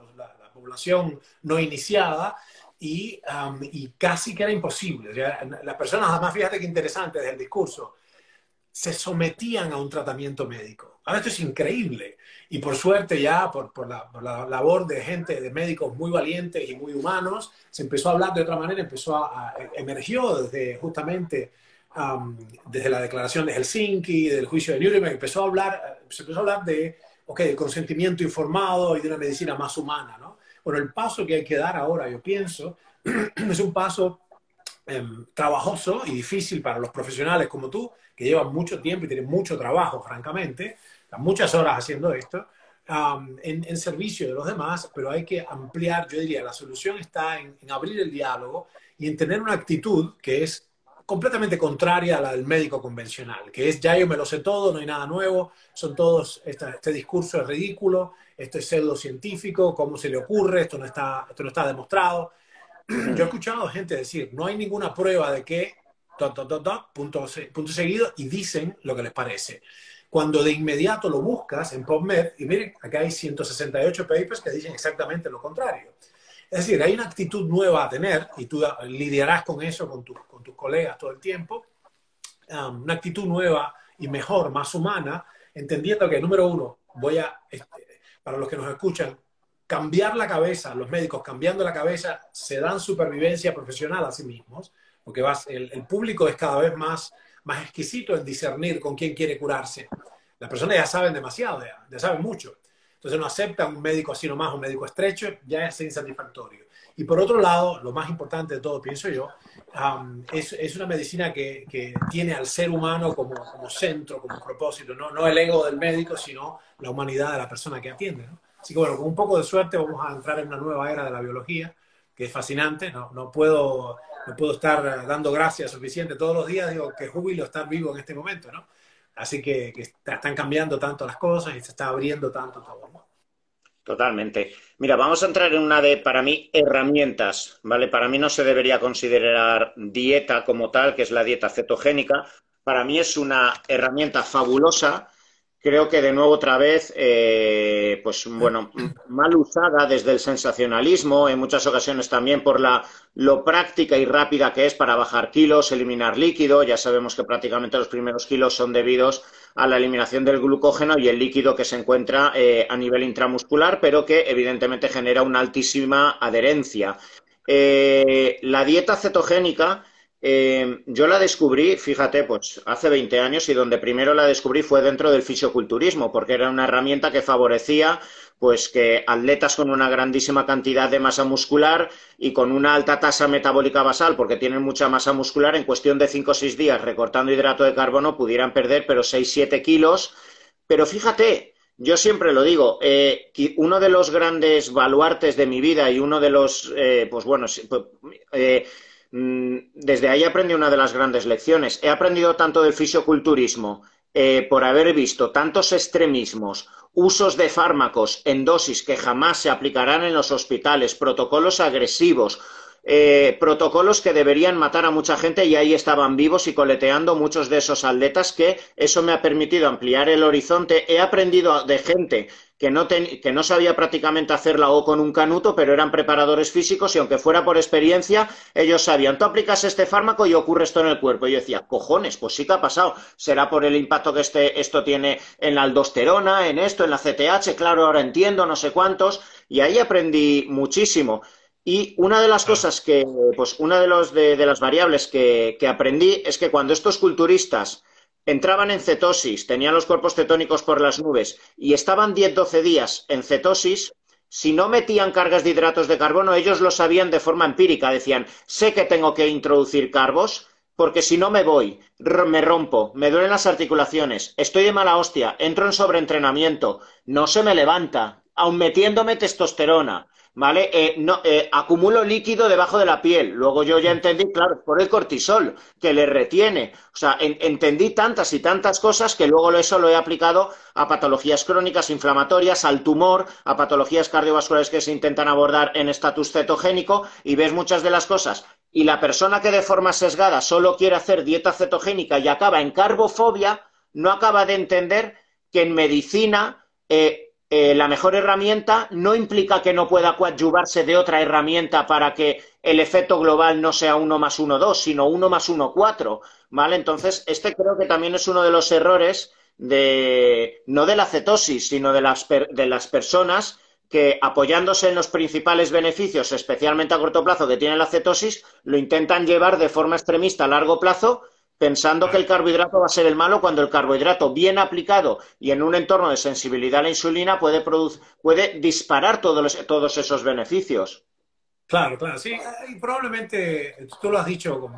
población no iniciada, y, um, y, casi que era imposible. las personas, además, fíjate qué interesante desde el discurso, se sometían a un tratamiento médico. Ahora esto es increíble. Y por suerte ya, por, la, labor de gente, de médicos muy valientes y muy humanos, se empezó a hablar de otra manera, empezó a, emergió desde justamente desde la declaración de Helsinki, del juicio de Nuremberg, empezó a hablar, se empezó a hablar de, okay, de consentimiento informado y de una medicina más humana, ¿no? Bueno, el paso que hay que dar ahora, yo pienso, es un paso em, trabajoso y difícil para los profesionales como tú, que llevan mucho tiempo y tienen mucho trabajo, francamente, muchas horas haciendo esto, en, servicio de los demás, pero hay que ampliar, yo diría, la solución está en, abrir el diálogo y en tener una actitud que es completamente contraria a la del médico convencional, que es ya yo me lo sé todo, no hay nada nuevo, son todos, este discurso es ridículo, esto es pseudocientífico, ¿cómo se le ocurre? Esto no está, esto no está demostrado. Yo he escuchado gente decir, no hay ninguna prueba de que, punto, punto seguido, y dicen lo que les parece cuando de inmediato lo buscas en PubMed, y miren, acá hay 168 papers que dicen exactamente lo contrario. Es decir, hay una actitud nueva a tener, y tú lidiarás con eso con, con tus colegas todo el tiempo, um, una actitud nueva y mejor, más humana, entendiendo que, número uno, voy a, este, para los que nos escuchan, cambiar la cabeza, los médicos cambiando la cabeza, se dan supervivencia profesional a sí mismos, porque vas, el, el público es cada vez más más exquisito en discernir con quién quiere curarse. Las personas ya saben demasiado, ya, saben mucho. Entonces no aceptan un médico así nomás, un médico estrecho, ya es insatisfactorio. Y por otro lado, lo más importante de todo, pienso yo, es, es, una medicina que, que, tiene al ser humano como, como, centro, como propósito, ¿no? no el ego del médico, sino la humanidad de la persona que atiende. Así que bueno, con un poco de suerte vamos a entrar en una nueva era de la biología, que es fascinante. No, no puedo no puedo estar dando gracias suficiente todos los días, digo, que júbilo estar vivo en este momento, ¿no? Así que, están cambiando tanto las cosas y se está abriendo tanto todo. Totalmente. Mira, vamos a entrar en una de, para mí, herramientas, ¿vale? Para mí no se debería considerar dieta como tal, que es la dieta cetogénica. Para mí es una herramienta fabulosa creo que de nuevo otra vez, eh, pues bueno, mal usada desde el sensacionalismo, en muchas ocasiones también por la, lo práctica y rápida que es para bajar kilos, eliminar líquido. Ya sabemos que prácticamente los primeros kilos son debidos a la eliminación del glucógeno y el líquido que se encuentra eh, a nivel intramuscular, pero que evidentemente genera una altísima adherencia. Eh, la dieta cetogénica eh, yo la descubrí, fíjate, pues hace 20 años y donde primero la descubrí fue dentro del fisioculturismo, porque era una herramienta que favorecía pues que atletas con una grandísima cantidad de masa muscular y con una alta tasa metabólica basal, porque tienen mucha masa muscular, en cuestión de 5 o 6 días recortando hidrato de carbono pudieran perder pero 6-7 kilos. Pero fíjate, yo siempre lo digo, eh, uno de los grandes baluartes de mi vida y uno de los, eh, pues bueno, pues, eh, desde ahí aprendí una de las grandes lecciones. He aprendido tanto del fisioculturismo eh, por haber visto tantos extremismos, usos de fármacos en dosis que jamás se aplicarán en los hospitales, protocolos agresivos, eh, protocolos que deberían matar a mucha gente y ahí estaban vivos y coleteando muchos de esos atletas que eso me ha permitido ampliar el horizonte. He aprendido de gente que no, que no sabía prácticamente hacerla o con un canuto, pero eran preparadores físicos y aunque fuera por experiencia, ellos sabían, tú aplicas este fármaco y ocurre esto en el cuerpo. Y yo decía, cojones, pues sí que ha pasado. Será por el impacto que este, esto tiene en la aldosterona, en esto, en la CTH, claro, ahora entiendo, no sé cuántos. Y ahí aprendí muchísimo. Y una de las cosas que, pues una de, los, de, las variables que, aprendí es que cuando estos culturistas entraban en cetosis, tenían los cuerpos cetónicos por las nubes y estaban 10-12 días en cetosis, si no metían cargas de hidratos de carbono, ellos lo sabían de forma empírica. Decían, sé que tengo que introducir carbos, porque si no me voy, me rompo, me duelen las articulaciones, estoy de mala hostia, entro en sobreentrenamiento, no se me levanta, aun metiéndome testosterona, ¿vale? Eh, no, eh, acumulo líquido debajo de la piel. Luego yo ya entendí, claro, por el cortisol, que le retiene. O sea, entendí tantas y tantas cosas que luego eso lo he aplicado a patologías crónicas inflamatorias, al tumor, a patologías cardiovasculares que se intentan abordar en estatus cetogénico y ves muchas de las cosas. Y la persona que de forma sesgada solo quiere hacer dieta cetogénica y acaba en carbofobia, no acaba de entender que en medicina eh, eh, la mejor herramienta no implica que no pueda coadyuvarse de otra herramienta para que el efecto global no sea 1 más 1, 2, sino 1 más 1, 4. ¿Vale? Entonces, este creo que también es uno de los errores de, no de la cetosis, sino de las, de las personas que apoyándose en los principales beneficios, especialmente a corto plazo, que tiene la cetosis, lo intentan llevar de forma extremista a largo plazo pensando que el carbohidrato va a ser el malo cuando el carbohidrato bien aplicado y en un entorno de sensibilidad a la insulina puede, puede disparar todos, todos esos beneficios. Claro, claro, sí, y probablemente, tú lo has dicho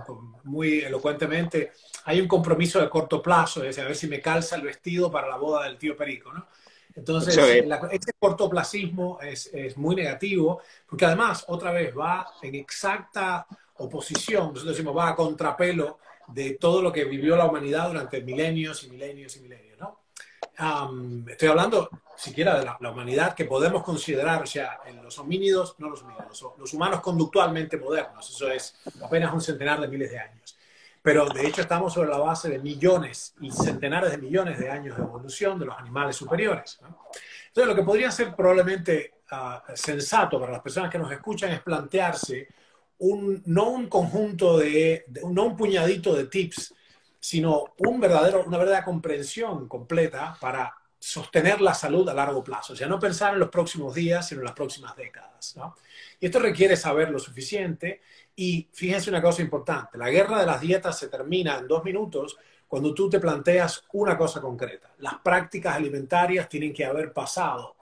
muy elocuentemente, hay un compromiso de corto plazo, es a ver si me calza el vestido para la boda del tío Perico, ¿no? Entonces, este cortoplacismo es, es muy negativo, porque además, otra vez, va en exacta oposición, nosotros decimos, va a contrapelo de todo lo que vivió la humanidad durante milenios y milenios y milenios, ¿no? estoy hablando siquiera de la, humanidad que podemos considerar, o sea, en los homínidos, no los homínidos, los humanos conductualmente modernos, eso es apenas un centenar de miles de años. Pero de hecho estamos sobre la base de millones y centenares de millones de años de evolución de los animales superiores. Entonces, lo que podría ser probablemente ah, sensato para las personas que nos escuchan es plantearse un, no un conjunto de, no un puñadito de tips sino un verdadero, una verdadera comprensión completa para sostener la salud a largo plazo. O sea, no pensar en los próximos días, sino en las próximas décadas. Y esto requiere saber lo suficiente. Y fíjense una cosa importante, la guerra de las dietas se termina en dos minutos cuando tú te planteas una cosa concreta. Las prácticas alimentarias tienen que haber pasado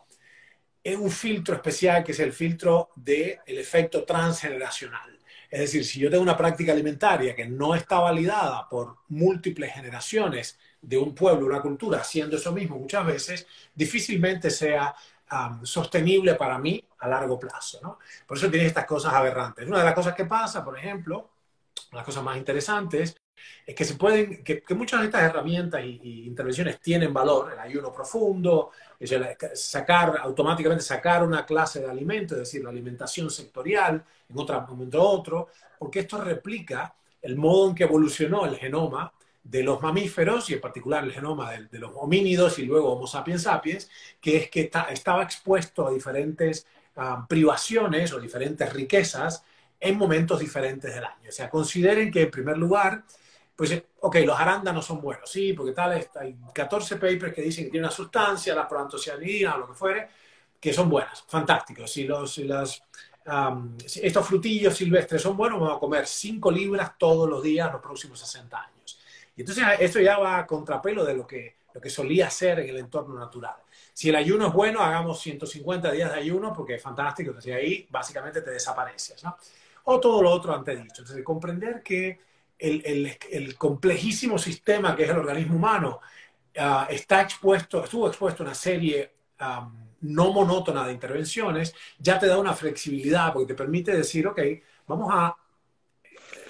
en un filtro especial que es el filtro del efecto transgeneracional. Es decir, si yo tengo una práctica alimentaria que no está validada por múltiples generaciones de un pueblo, una cultura, haciendo eso mismo muchas veces, difícilmente sea sostenible para mí a largo plazo. ¿no? Por eso tiene estas cosas aberrantes. Una de las cosas que pasa, por ejemplo, las cosas más interesantes, es que se pueden, que, muchas de estas herramientas y, intervenciones tienen valor, el ayuno profundo, sacar, automáticamente sacar una clase de alimento, es decir, la alimentación sectorial, en otro momento otro, porque esto replica el modo en que evolucionó el genoma de los mamíferos y en particular el genoma de, los homínidos y luego Homo sapiens sapiens, que es que estaba expuesto a diferentes privaciones o diferentes riquezas en momentos diferentes del año. O sea, consideren que en primer lugar pues, ok, los arándanos son buenos, sí, porque tal, hay 14 papers que dicen que tiene una sustancia, la proantocianina o lo que fuere, que son buenas, fantásticos. Si, los, las, estos frutillos silvestres son buenos, vamos a comer 5 libras todos los días los próximos 60 años. Y entonces esto ya va a contrapelo de lo que, lo que solía ser en el entorno natural. Si el ayuno es bueno, hagamos 150 días de ayuno porque es fantástico, entonces ahí básicamente te desapareces, ¿no? O todo lo otro antes dicho. Entonces, comprender que el, complejísimo sistema que es el organismo humano ah, está expuesto, estuvo expuesto a una serie no monótona de intervenciones, ya te da una flexibilidad porque te permite decir, ok, vamos a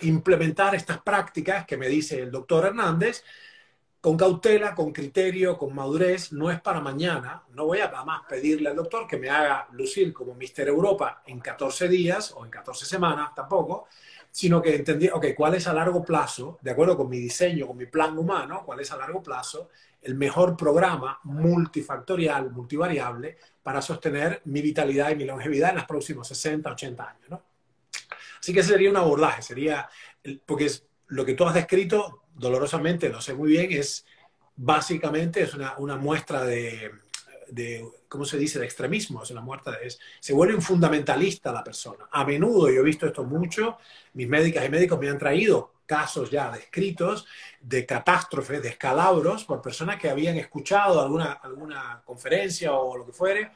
implementar estas prácticas que me dice el doctor Hernández con cautela, con criterio, con madurez, no es para mañana. No voy a nada más pedirle al doctor que me haga lucir como Mister Europa en 14 días o en 14 semanas tampoco, sino que entendí, ok, ¿cuál es a largo plazo, de acuerdo con mi diseño, con mi plan humano, cuál es a largo plazo el mejor programa multifactorial, multivariable, para sostener mi vitalidad y mi longevidad en los próximos 60, 80 años, ¿no? Así que ese sería un abordaje, sería, porque es, lo que tú has descrito, dolorosamente, lo sé muy bien, es básicamente es una, una muestra de, de, ¿cómo se dice?, de extremismo, es una muerte, es, se vuelve un fundamentalista la persona. A menudo, yo he visto esto mucho, mis médicas y médicos me han traído casos ya descritos de catástrofes, de escalabros por personas que habían escuchado alguna, alguna conferencia o lo que fuere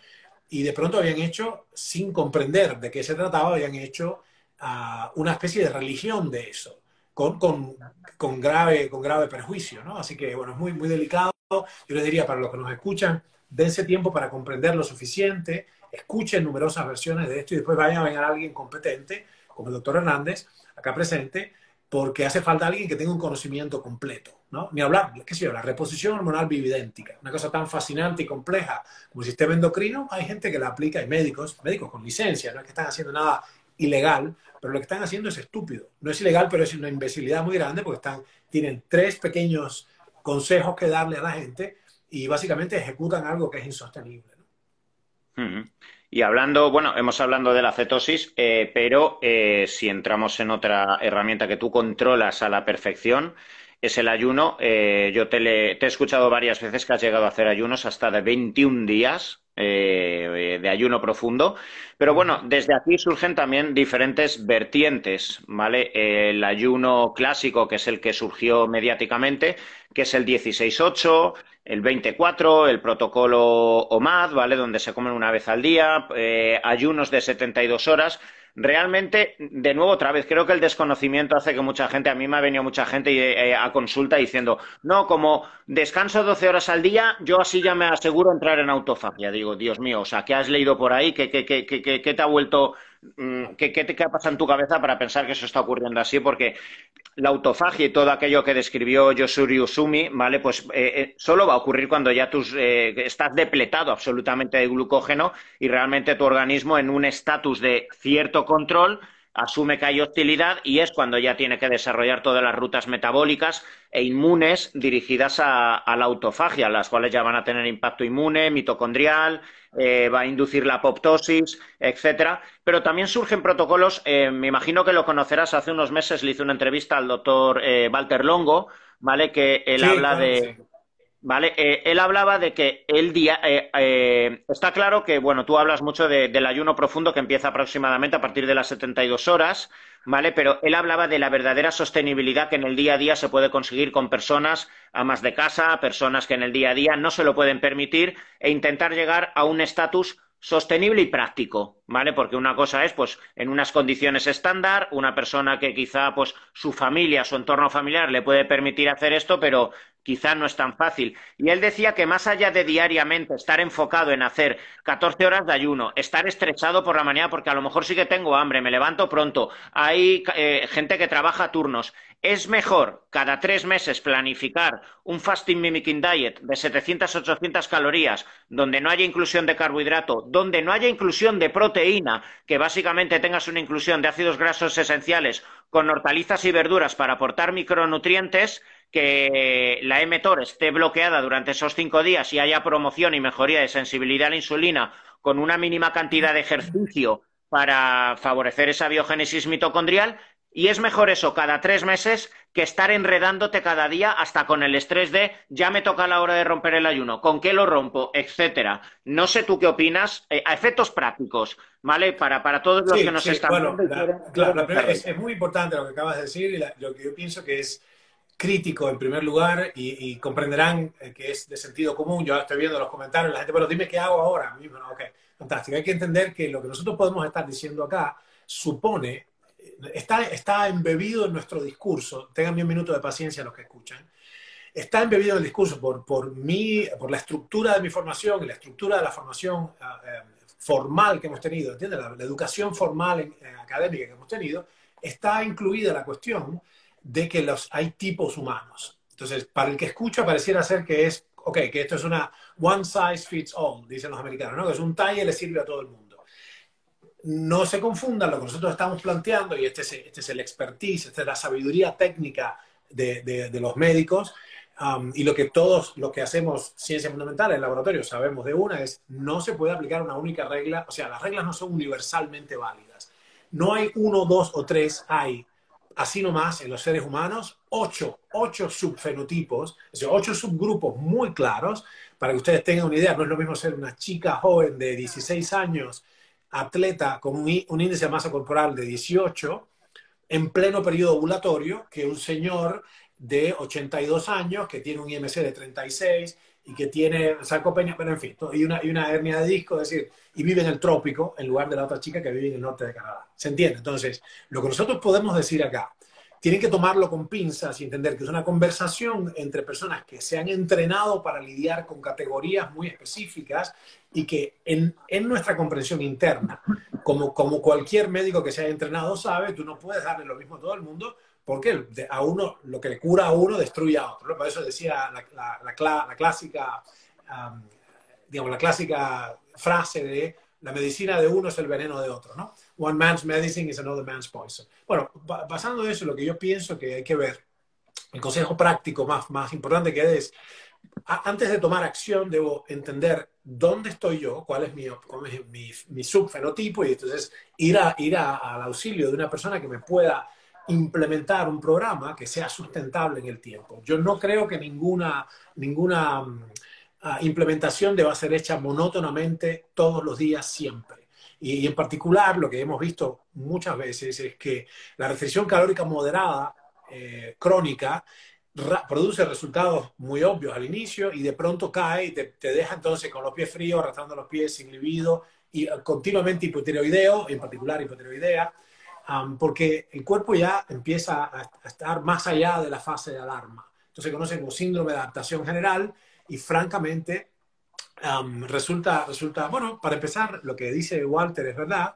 y de pronto habían hecho, sin comprender de qué se trataba, habían hecho ah, una especie de religión de eso. Con, con, con, grave, con grave perjuicio, ¿no? Así que, bueno, es muy, muy delicado. Yo les diría, para los que nos escuchan, dense tiempo para comprender lo suficiente, escuchen numerosas versiones de esto y después vayan a venir a alguien competente, como el doctor Hernández, acá presente, porque hace falta alguien que tenga un conocimiento completo, ¿no? Ni hablar, qué sé yo, la reposición hormonal bioidéntica, una cosa tan fascinante y compleja como el sistema endocrino, hay gente que la aplica, hay médicos, médicos con licencia, no es que están haciendo nada ilegal, pero lo que están haciendo es estúpido. No es ilegal, pero es una imbecilidad muy grande porque están, tienen tres pequeños consejos que darle a la gente y básicamente ejecutan algo que es insostenible. Y hablando, bueno, hemos hablado de la cetosis, eh, pero eh, si entramos en otra herramienta que tú controlas a la perfección, es el ayuno. Eh, yo te, te, he escuchado varias veces que has llegado a hacer ayunos hasta de 21 días de ayuno profundo. Pero bueno, desde aquí surgen también diferentes vertientes, ¿vale? El ayuno clásico, que es el que surgió mediáticamente, que es el 16-8, el 24, el protocolo OMAD, ¿vale? Donde se comen una vez al día, eh, ayunos de 72 horas. realmente, de nuevo, otra vez, creo que el desconocimiento hace que mucha gente, a mí me ha venido mucha gente eh, a consulta diciendo, no, como descanso 12 horas al día, yo así ya me aseguro entrar en autofagia. Digo, Dios mío, o sea, ¿qué has leído por ahí? ¿Qué, qué, qué, qué te ha vuelto ¿Qué, qué, qué pasa en tu cabeza para pensar que eso está ocurriendo así? Porque la autofagia y todo aquello que describió Yosuri Usumi, ¿vale? Pues eh, eh, solo va a ocurrir cuando ya tus, eh, estás depletado absolutamente de glucógeno y realmente tu organismo en un estatus de cierto control asume que hay hostilidad y es cuando ya tiene que desarrollar todas las rutas metabólicas e inmunes dirigidas a, la autofagia, las cuales ya van a tener impacto inmune, mitocondrial, eh, va a inducir la apoptosis, etcétera. Pero también surgen protocolos, eh, me imagino que lo conocerás, hace unos meses le hice una entrevista al doctor eh, Walter Longo, ¿vale? Que él habla de... ¿Vale? Eh, él hablaba de que el día. Eh, eh, está claro que, bueno, tú hablas mucho del ayuno profundo que empieza aproximadamente a partir de las 72 horas, ¿vale? Pero él hablaba de la verdadera sostenibilidad que en el día a día se puede conseguir con personas amas de casa, personas que en el día a día no se lo pueden permitir e intentar llegar a un estatus sostenible y práctico, ¿vale? Porque una cosa es, pues, en unas condiciones estándar, una persona que quizá, pues, su familia, su entorno familiar le puede permitir hacer esto, pero quizá no es tan fácil. Y él decía que más allá de diariamente estar enfocado en hacer 14 horas de ayuno, estar estrechado por la mañana porque a lo mejor sí que tengo hambre, me levanto pronto, hay eh, gente que trabaja turnos, es mejor cada tres meses planificar un fasting mimicking diet de 700-800 calorías, donde no haya inclusión de carbohidrato, donde no haya inclusión de proteína, que básicamente tengas una inclusión de ácidos grasos esenciales con hortalizas y verduras para aportar micronutrientes, que la mTOR esté bloqueada durante esos cinco días y haya promoción y mejoría de sensibilidad a la insulina con una mínima cantidad de ejercicio para favorecer esa biogénesis mitocondrial. Y es mejor eso cada tres meses que estar enredándote cada día hasta con el estrés de ya me toca la hora de romper el ayuno, con qué lo rompo, etcétera. No sé tú qué opinas, eh, a efectos prácticos, ¿vale? Para, para todos los que nos están bueno, claro, es, muy importante lo que acabas de decir y lo que yo pienso que es crítico en primer lugar y, comprenderán eh, que es de sentido común. Yo estoy viendo los comentarios, la gente, pero dime qué hago ahora ok, fantástico. Hay que entender que lo que nosotros podemos estar diciendo acá supone, está, está embebido en nuestro discurso. Tengan un minuto de paciencia los que escuchan. Está embebido en el discurso por, por, mí, por la estructura de mi formación y la estructura de la formación ah, eh, formal que hemos tenido, ¿entiendes? La, educación formal eh, académica que hemos tenido, está incluida la cuestión de que los, hay tipos humanos. Entonces, para el que escucha pareciera ser que es, ok, que esto es una one size fits all, dicen los americanos, ¿no? Que es un talle le sirve a todo el mundo. No se confundan lo que nosotros estamos planteando, y este es, este es el expertise, esta es la sabiduría técnica de, de, los médicos, um, y lo que todos los que hacemos ciencia fundamental en laboratorio sabemos de una es, no se puede aplicar una única regla, o sea, las reglas no son universalmente válidas. No hay uno, dos o tres, hay así nomás en los seres humanos, ocho, ocho subfenotipos, ocho subgrupos muy claros, para que ustedes tengan una idea, no es lo mismo ser una chica joven de 16 años, atleta con un, índice de masa corporal de 18, en pleno periodo ovulatorio, que un señor de 82 años que tiene un IMC de 36 y que tiene sarcopenia, pero en fin, y una, y una hernia de disco, es decir, y vive en el trópico en lugar de la otra chica que vive en el norte de Canadá. ¿Se entiende? Entonces, lo que nosotros podemos decir acá, tienen que tomarlo con pinzas y entender que es una conversación entre personas que se han entrenado para lidiar con categorías muy específicas y que en, en nuestra comprensión interna, como, como cualquier médico que se haya entrenado sabe, tú no puedes darle lo mismo a todo el mundo porque a uno, lo que le cura a uno destruye a otro. Por eso decía la, la, clásica, digamos, la clásica frase de la medicina de uno es el veneno de otro, ¿no? One man's medicine is another man's poison. Bueno, basando en eso, lo que yo pienso que hay que ver, el consejo práctico más, más importante que es, antes de tomar acción, debo entender dónde estoy yo, cuál es mi, mi, mi, subfenotipo, y entonces ir, a, ir al auxilio de una persona que me pueda implementar un programa que sea sustentable en el tiempo. Yo no creo que ninguna, ninguna mm, ah, implementación deba ser hecha monótonamente todos los días siempre. Y, en particular lo que hemos visto muchas veces es que la restricción calórica moderada eh, crónica produce resultados muy obvios al inicio y de pronto cae y te, deja entonces con los pies fríos, arrastrando los pies sin libido y continuamente hipotiroideo, en particular hipotiroidea, porque el cuerpo ya empieza a, estar más allá de la fase de alarma. Entonces se conoce como síndrome de adaptación general y francamente resulta, resulta, bueno, para empezar, lo que dice Walter es verdad,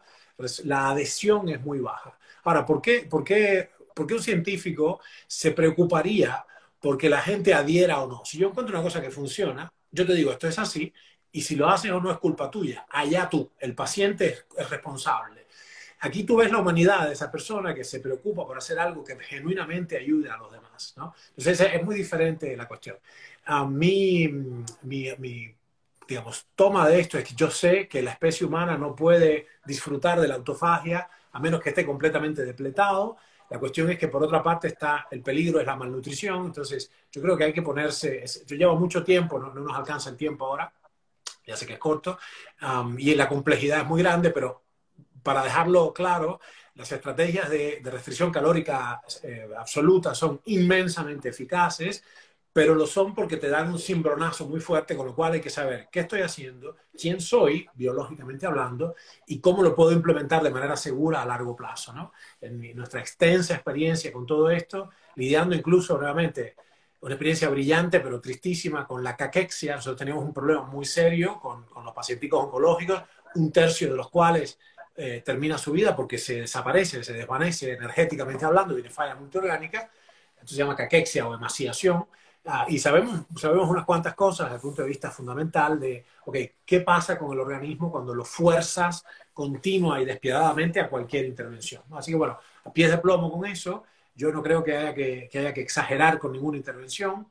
la adhesión es muy baja. Ahora, ¿por qué, por qué, por qué un científico se preocuparía porque la gente adhiera o no? Si yo encuentro una cosa que funciona, yo te digo, esto es así, y si lo haces o no es culpa tuya, allá tú, el paciente es responsable. Aquí tú ves la humanidad de esa persona que se preocupa por hacer algo que genuinamente ayude a los demás, ¿no? Entonces es muy diferente la cuestión. A mí, mi, mi, digamos, toma de esto es que yo sé que la especie humana no puede disfrutar de la autofagia a menos que esté completamente depletado. La cuestión es que por otra parte está el peligro, es la malnutrición. Entonces yo creo que hay que ponerse, yo llevo mucho tiempo, no, nos alcanza el tiempo ahora, ya sé que es corto, y la complejidad es muy grande, pero para dejarlo claro, las estrategias de, restricción calórica eh, absoluta son inmensamente eficaces, pero lo son porque te dan un cimbronazo muy fuerte, con lo cual hay que saber qué estoy haciendo, quién soy, biológicamente hablando, y cómo lo puedo implementar de manera segura a largo plazo. ¿no? En nuestra extensa experiencia con todo esto, lidiando incluso realmente una experiencia brillante, pero tristísima, con la caquexia. Nosotros tenemos un problema muy serio con, con los pacientes oncológicos, un tercio de los cuales eh, termina su vida porque se desaparece, se desvanece energéticamente hablando, tiene falla multiorgánica, esto se llama caquexia o emaciación, ah, y sabemos, sabemos unas cuantas cosas desde el punto de vista fundamental de, ok, ¿qué pasa con el organismo cuando lo fuerzas continua y despiadadamente a cualquier intervención? Así que bueno, a pies de plomo con eso, yo no creo que haya que, que haya que exagerar con ninguna intervención,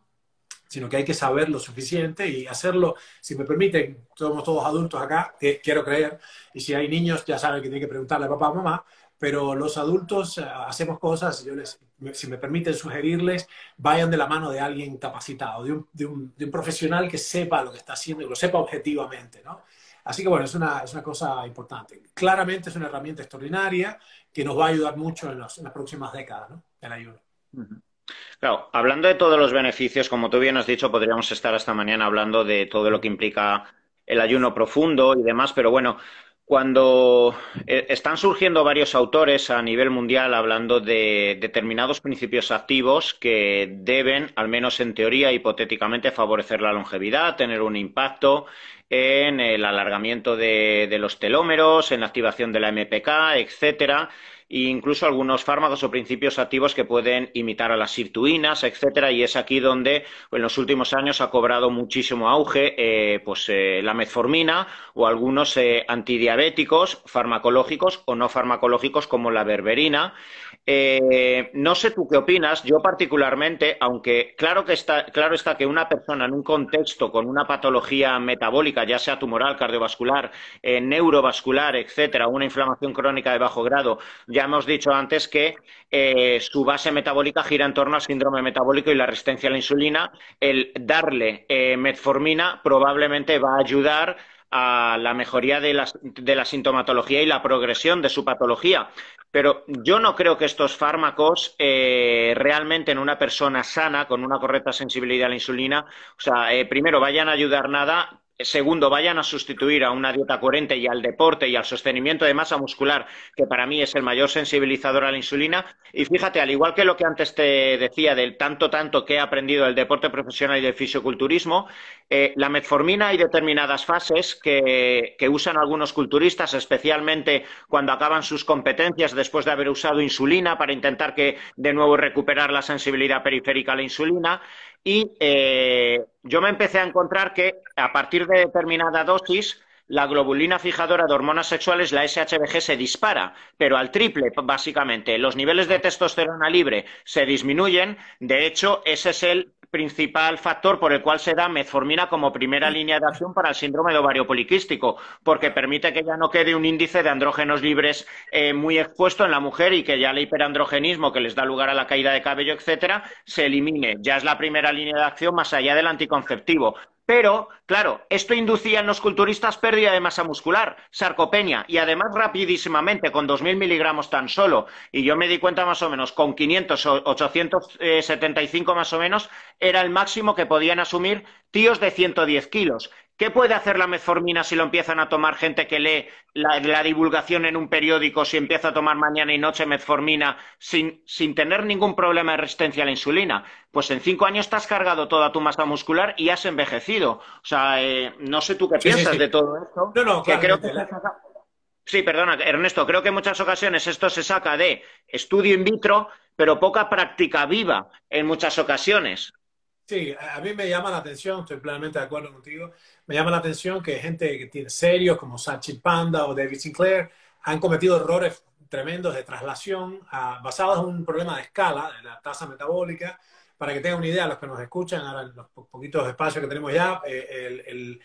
sino que hay que saber lo suficiente y hacerlo, si me permiten, somos todos adultos acá, que quiero creer, y si hay niños ya saben que tienen que preguntarle a papá o mamá, pero los adultos eh, hacemos cosas, yo les, si me permiten sugerirles, vayan de la mano de alguien capacitado, de un, de un, de un profesional que sepa lo que está haciendo y lo sepa objetivamente, ¿no? Así que bueno, es una, es una cosa importante. Claramente es una herramienta extraordinaria que nos va a ayudar mucho en, las próximas décadas, ¿no? El ayuno. Claro, hablando de todos los beneficios, como tú bien has dicho, podríamos estar hasta mañana hablando de todo lo que implica el ayuno profundo y demás, pero bueno, cuando eh, están surgiendo varios autores a nivel mundial hablando de determinados principios activos que deben, al menos en teoría, hipotéticamente, favorecer la longevidad, tener un impacto en el alargamiento de, los telómeros, en la activación de la MPK, etcétera e incluso algunos fármacos o principios activos que pueden imitar a las sirtuinas, etcétera, y es aquí donde en los últimos años ha cobrado muchísimo auge eh, pues, eh, la metformina o algunos eh, antidiabéticos farmacológicos o no farmacológicos como la berberina. no sé tú qué opinas, yo particularmente, aunque claro que está, claro está que una persona en un contexto con una patología metabólica, ya sea tumoral, cardiovascular, neurovascular, etcétera, una inflamación crónica de bajo grado, ya hemos dicho antes que eh, su base metabólica gira en torno al síndrome metabólico y la resistencia a la insulina. El darle eh, metformina probablemente va a ayudar a la mejoría de, la sintomatología y la progresión de su patología. Pero yo no creo que estos fármacos eh, realmente en una persona sana, con una correcta sensibilidad a la insulina, o sea, primero vayan a ayudar nada, Segundo, vayan a sustituir a una dieta coherente y al deporte y al sostenimiento de masa muscular, que para mí es el mayor sensibilizador a la insulina. Y fíjate, al igual que lo que antes te decía del tanto, tanto que he aprendido del deporte profesional y del fisioculturismo, eh, la metformina hay determinadas fases que, que usan algunos culturistas, especialmente cuando acaban sus competencias después de haber usado insulina para intentar que de nuevo recuperar la sensibilidad periférica a la insulina. Y eh, yo me empecé a encontrar que a partir de determinada dosis, la globulina fijadora de hormonas sexuales, la SHBG, se dispara, pero al triple, básicamente. Los niveles de testosterona libre se disminuyen. De hecho, ese es el principal factor por el cual se da metformina como primera línea de acción para el síndrome de ovario poliquístico, porque permite que ya no quede un índice de andrógenos libres eh, muy expuesto en la mujer y que ya el hiperandrogenismo que les da lugar a la caída de cabello, etcétera, se elimine. Ya es la primera línea de acción más allá del anticonceptivo. Pero, claro, esto inducía en los culturistas pérdida de masa muscular, sarcopenia, y además rapidísimamente, con 2.000 miligramos tan solo. Y yo me di cuenta más o menos, con 500 o 875 más o menos, era el máximo que podían asumir tíos de 110 kilos. ¿Qué puede hacer la metformina si lo empiezan a tomar gente que lee la, divulgación en un periódico, si empieza a tomar mañana y noche metformina sin, tener ningún problema de resistencia a la insulina? Pues en cinco años te has cargado toda tu masa muscular y has envejecido. O sea, eh, no sé tú qué piensas de todo esto. No, no, que creo que Sí, perdona, Ernesto, creo que en muchas ocasiones esto se saca de estudio in vitro, pero poca práctica viva en muchas ocasiones. Sí, a mí me llama la atención, estoy plenamente de acuerdo contigo, me llama la atención que gente que tiene serios como Sachi Panda o David Sinclair han cometido errores tremendos de traslación basados en un problema de escala, de la tasa metabólica. Para que tengan una idea, los que nos escuchan, ahora en los poquitos espacios que tenemos ya, eh,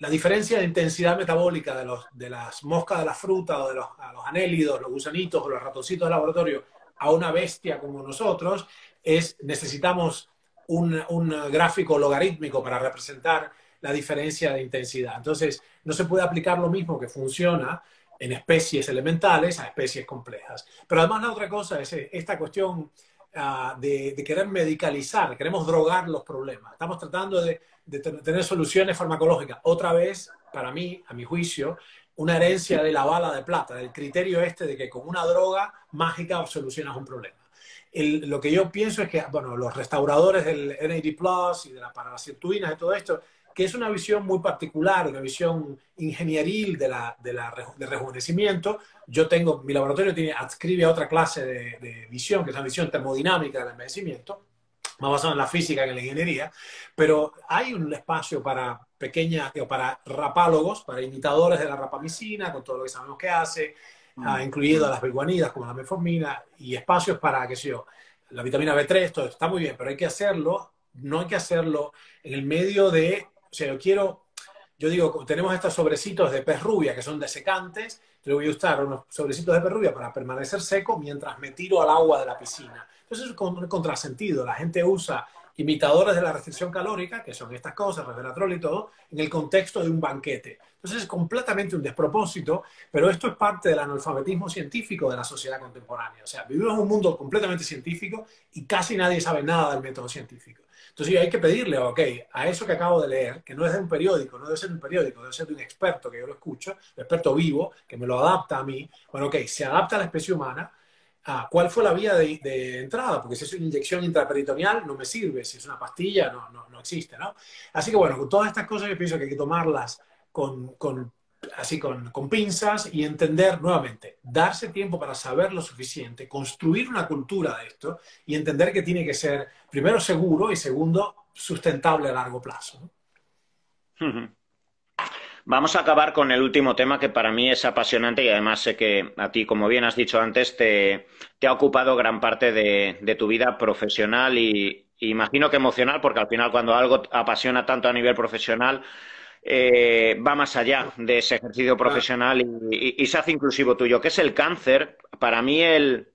la diferencia de intensidad metabólica de, los, de las moscas de la fruta o de los, los anélidos, los gusanitos o los ratoncitos de laboratorio a una bestia como nosotros es necesitamos un, gráfico logarítmico para representar la diferencia de intensidad. Entonces, no se puede aplicar lo mismo que funciona en especies elementales a especies complejas. Pero además la otra cosa es eh, esta cuestión ah, de, querer medicalizar, queremos drogar los problemas. Estamos tratando de, de, tener soluciones farmacológicas. Otra vez, para mí, a mi juicio, una herencia de la bala de plata, del criterio este de que con una droga mágica solucionas un problema lo que yo pienso es que, bueno, los restauradores del NAD Plus y de la, para las sirtuinas y todo esto, que es una visión muy particular, una visión ingenieril de la, de la, de rejuvenecimiento. Yo tengo, mi laboratorio tiene, adscribe a otra clase de, de visión, que es la visión termodinámica del envejecimiento, más basada en la física que en la ingeniería, pero hay un espacio para pequeñas, para rapálogos, para imitadores de la rapamicina, con todo lo que sabemos que hace, ha incluido las bilguanidas como la metformina y espacios para, qué sé yo, la vitamina B3, todo está muy bien, pero hay que hacerlo, no hay que hacerlo en el medio de, o sea, yo quiero, yo digo, tenemos estos sobrecitos de pez rubia que son desecantes, yo voy a usar unos sobrecitos de pez rubia para permanecer seco mientras me tiro al agua de la piscina. Entonces es un contrasentido, la gente usa imitadores de la restricción calórica, que son estas cosas, resveratrol y todo, en el contexto de un banquete. Entonces es completamente un despropósito, pero esto es parte del analfabetismo científico de la sociedad contemporánea. O sea, vivimos en un mundo completamente científico y casi nadie sabe nada del método científico. Entonces hay que pedirle, ok, a eso que acabo de leer, que no es de un periódico, no debe ser de un periódico, debe ser de un experto que yo lo escucho, un experto vivo, que me lo adapta a mí, bueno, ok, se adapta a la especie humana, Ah, ¿Cuál fue la vía de, entrada? Porque si es una inyección intraperitoneal no me sirve, si es una pastilla no, no, no existe, ¿no? Así que bueno, con todas estas cosas yo pienso que hay que tomarlas con, con así con, con, pinzas y entender nuevamente, darse tiempo para saber lo suficiente, construir una cultura de esto y entender que tiene que ser primero seguro y segundo sustentable a largo plazo. ¿no? Vamos a acabar con el último tema que para mí es apasionante y además sé que a ti, como bien has dicho antes, te, ha ocupado gran parte de, tu vida profesional y, imagino que emocional, porque al final cuando algo apasiona tanto a nivel profesional, eh, va más allá de ese ejercicio profesional y, se hace inclusivo tuyo, que es el cáncer. Para mí el,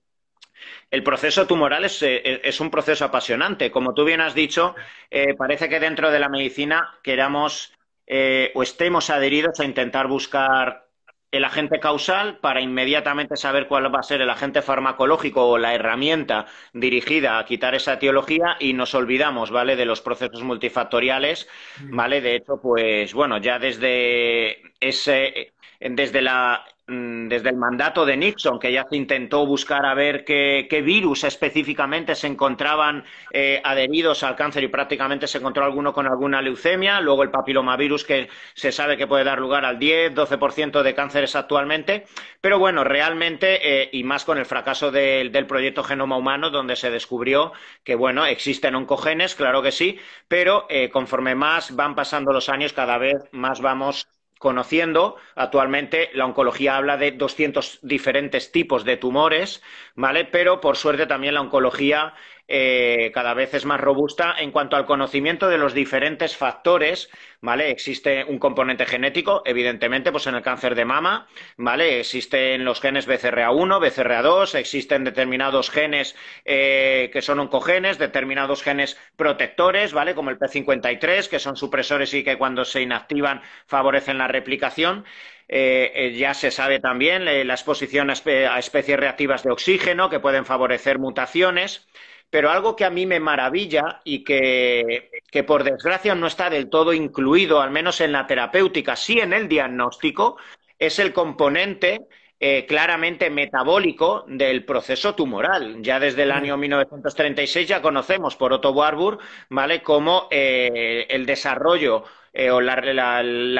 proceso tumoral es, es, un proceso apasionante. Como tú bien has dicho, eh, parece que dentro de la medicina queramos eh, o estemos adheridos a intentar buscar el agente causal para inmediatamente saber cuál va a ser el agente farmacológico o la herramienta dirigida a quitar esa etiología y nos olvidamos, ¿vale?, de los procesos multifactoriales, ¿vale? De hecho, pues bueno, ya desde ese desde la Mm, desde el mandato de Nixon, que ya se intentó buscar a ver qué, virus específicamente se encontraban eh, adheridos al cáncer y prácticamente se encontró alguno con alguna leucemia, luego el papilomavirus que se sabe que puede dar lugar al 10-12% de cánceres actualmente, pero bueno, realmente, eh, y más con el fracaso del proyecto Genoma Humano, donde se descubrió que, bueno, existen oncogenes, claro que sí, pero eh, conforme más van pasando los años, cada vez más vamos conociendo actualmente la oncología habla de 200 diferentes tipos de tumores, ¿vale? Pero por suerte también la oncología eh, cada vez es más robusta en cuanto al conocimiento de los diferentes factores, ¿vale? Existe un componente genético, evidentemente, pues en el cáncer de mama, ¿vale? Existen los genes BCRA1, BCRA2, existen determinados genes eh, que son oncogenes, determinados genes protectores, ¿vale? Como el P53, que son supresores y que cuando se inactivan favorecen la replicación. Eh, ya se sabe también la exposición a especies reactivas de oxígeno que pueden favorecer mutaciones. Pero algo que a mí me maravilla y que, por desgracia no está del todo incluido, al menos en la terapéutica, sí en el diagnóstico, es el componente eh, claramente metabólico del proceso tumoral. Ya desde el año 1936 ya conocemos por Otto Warburg, ¿vale?, como eh, el desarrollo eh, o la,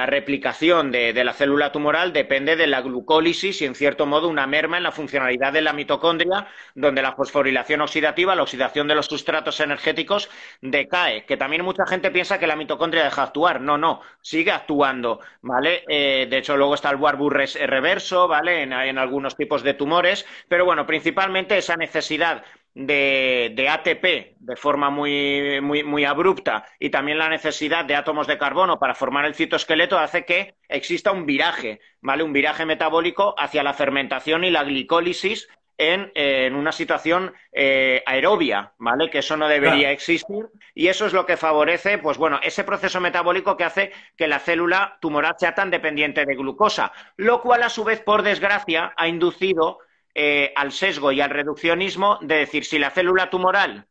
replicación de, la célula tumoral depende de la glucólisis y, en cierto modo, una merma en la funcionalidad de la mitocondria, donde la fosforilación oxidativa, la oxidación de los sustratos energéticos, decae. Que también mucha gente piensa que la mitocondria deja de actuar. No, no, sigue actuando, ¿vale? Eh, de hecho, luego está el Warburg reverso, ¿vale? En, en algunos tipos de tumores, pero bueno, principalmente esa necesidad de, ATP de forma muy, muy, muy, abrupta y también la necesidad de átomos de carbono para formar el citoesqueleto hace que exista un viraje, ¿vale? Un viraje metabólico hacia la fermentación y la glicólisis en, una situación eh, aerobia, ¿vale? Que eso no debería existir y eso es lo que favorece, pues bueno, ese proceso metabólico que hace que la célula tumoral sea tan dependiente de glucosa, lo cual a su vez, por desgracia, ha inducido eh, al sesgo y al reduccionismo de decir si la célula tumoral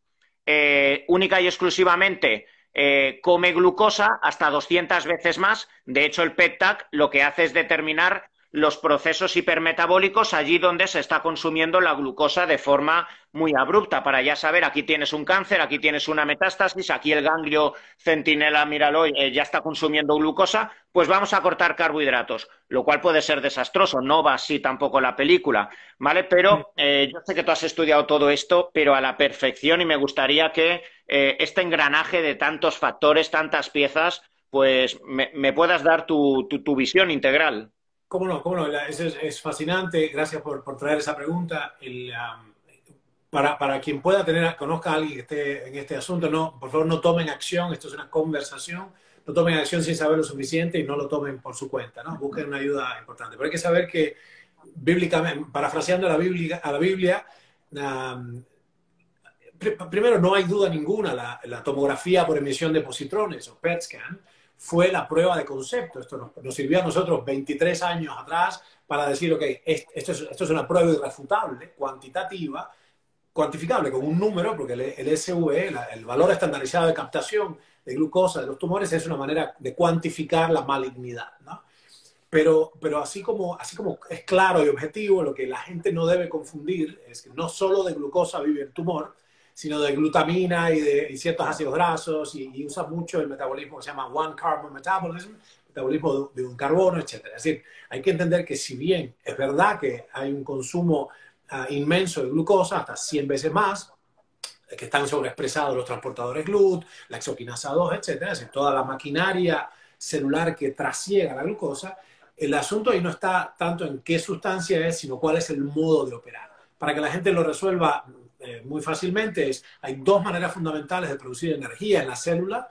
eh, única y exclusivamente eh, come glucosa hasta 200 veces más, de hecho el PET-TAC lo que hace es determinar los procesos hipermetabólicos allí donde se está consumiendo la glucosa de forma muy abrupta, para ya saber, aquí tienes un cáncer, aquí tienes una metástasis, aquí el ganglio centinela miraloy eh, ya está consumiendo glucosa, pues vamos a cortar carbohidratos, lo cual puede ser desastroso, no va así tampoco la película, ¿vale? Pero eh, yo sé que tú has estudiado todo esto, pero a la perfección y me gustaría que eh, este engranaje de tantos factores, tantas piezas, pues me, puedas dar tu visión integral. Cómo no, cómo no, es, es, fascinante. Gracias por, por, traer esa pregunta. Para, para, quien pueda tener, conozca a alguien que esté en este asunto, no, por favor no tomen acción, esto es una conversación, no tomen acción sin saber lo suficiente y no lo tomen por su cuenta, ¿no? Busquen una ayuda importante. Pero hay que saber que, bíblicamente, parafraseando la Biblia, a la Biblia, primero no hay duda ninguna, la, la, tomografía por emisión de positrones o PET scan fue la prueba de concepto. Esto nos, sirvió a nosotros 23 años atrás para decir, ok, esto es, esto es una prueba irrefutable, cuantitativa, cuantificable con un número, porque el, el SVE, el valor estandarizado de captación de glucosa de los tumores, es una manera de cuantificar la malignidad. ¿no? Pero, pero así, como, así como es claro y objetivo, lo que la gente no debe confundir es que no solo de glucosa vive el tumor, sino de glutamina y de ciertos ácidos grasos y, usa mucho el metabolismo que se llama one carbon metabolism, metabolismo de, un carbono, etc. Es decir, hay que entender que si bien es verdad que hay un consumo ah, inmenso de glucosa, hasta 100 veces más, que están sobreexpresados los transportadores GLUT, la exoquinasa 2, etc., es decir, toda la maquinaria celular que trasiega la glucosa, el asunto ahí no está tanto en qué sustancia es, sino cuál es el modo de operar. Para que la gente lo resuelva eh, muy fácilmente es, hay dos maneras fundamentales de producir energía en la célula.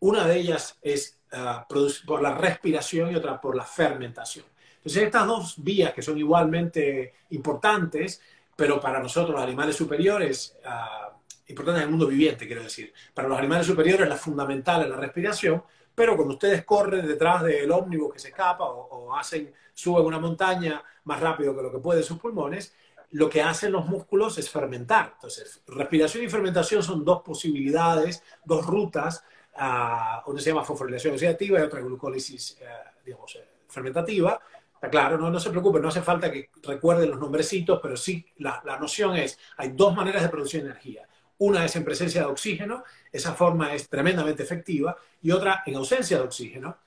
Una de ellas es ah, por la respiración y otra por la fermentación. Entonces, estas dos vías que son igualmente importantes, pero para nosotros los animales superiores, uh, importantes en el mundo viviente, quiero decir, para los animales superiores la fundamental es la respiración, pero cuando ustedes corren detrás del ómnibus que se escapa o, o hacen, suben una montaña más rápido que lo que pueden sus pulmones, lo que hacen los músculos es fermentar. Entonces, respiración y fermentación son dos posibilidades, dos rutas. Uh, una se llama fosforilación oxidativa y otra glucólisis, eh, digamos, eh, fermentativa. Está claro, no, no se preocupen, no hace falta que recuerden los nombrecitos, pero sí la, la noción es, hay dos maneras de producir energía. Una es en presencia de oxígeno, esa forma es tremendamente efectiva, y otra en ausencia de oxígeno.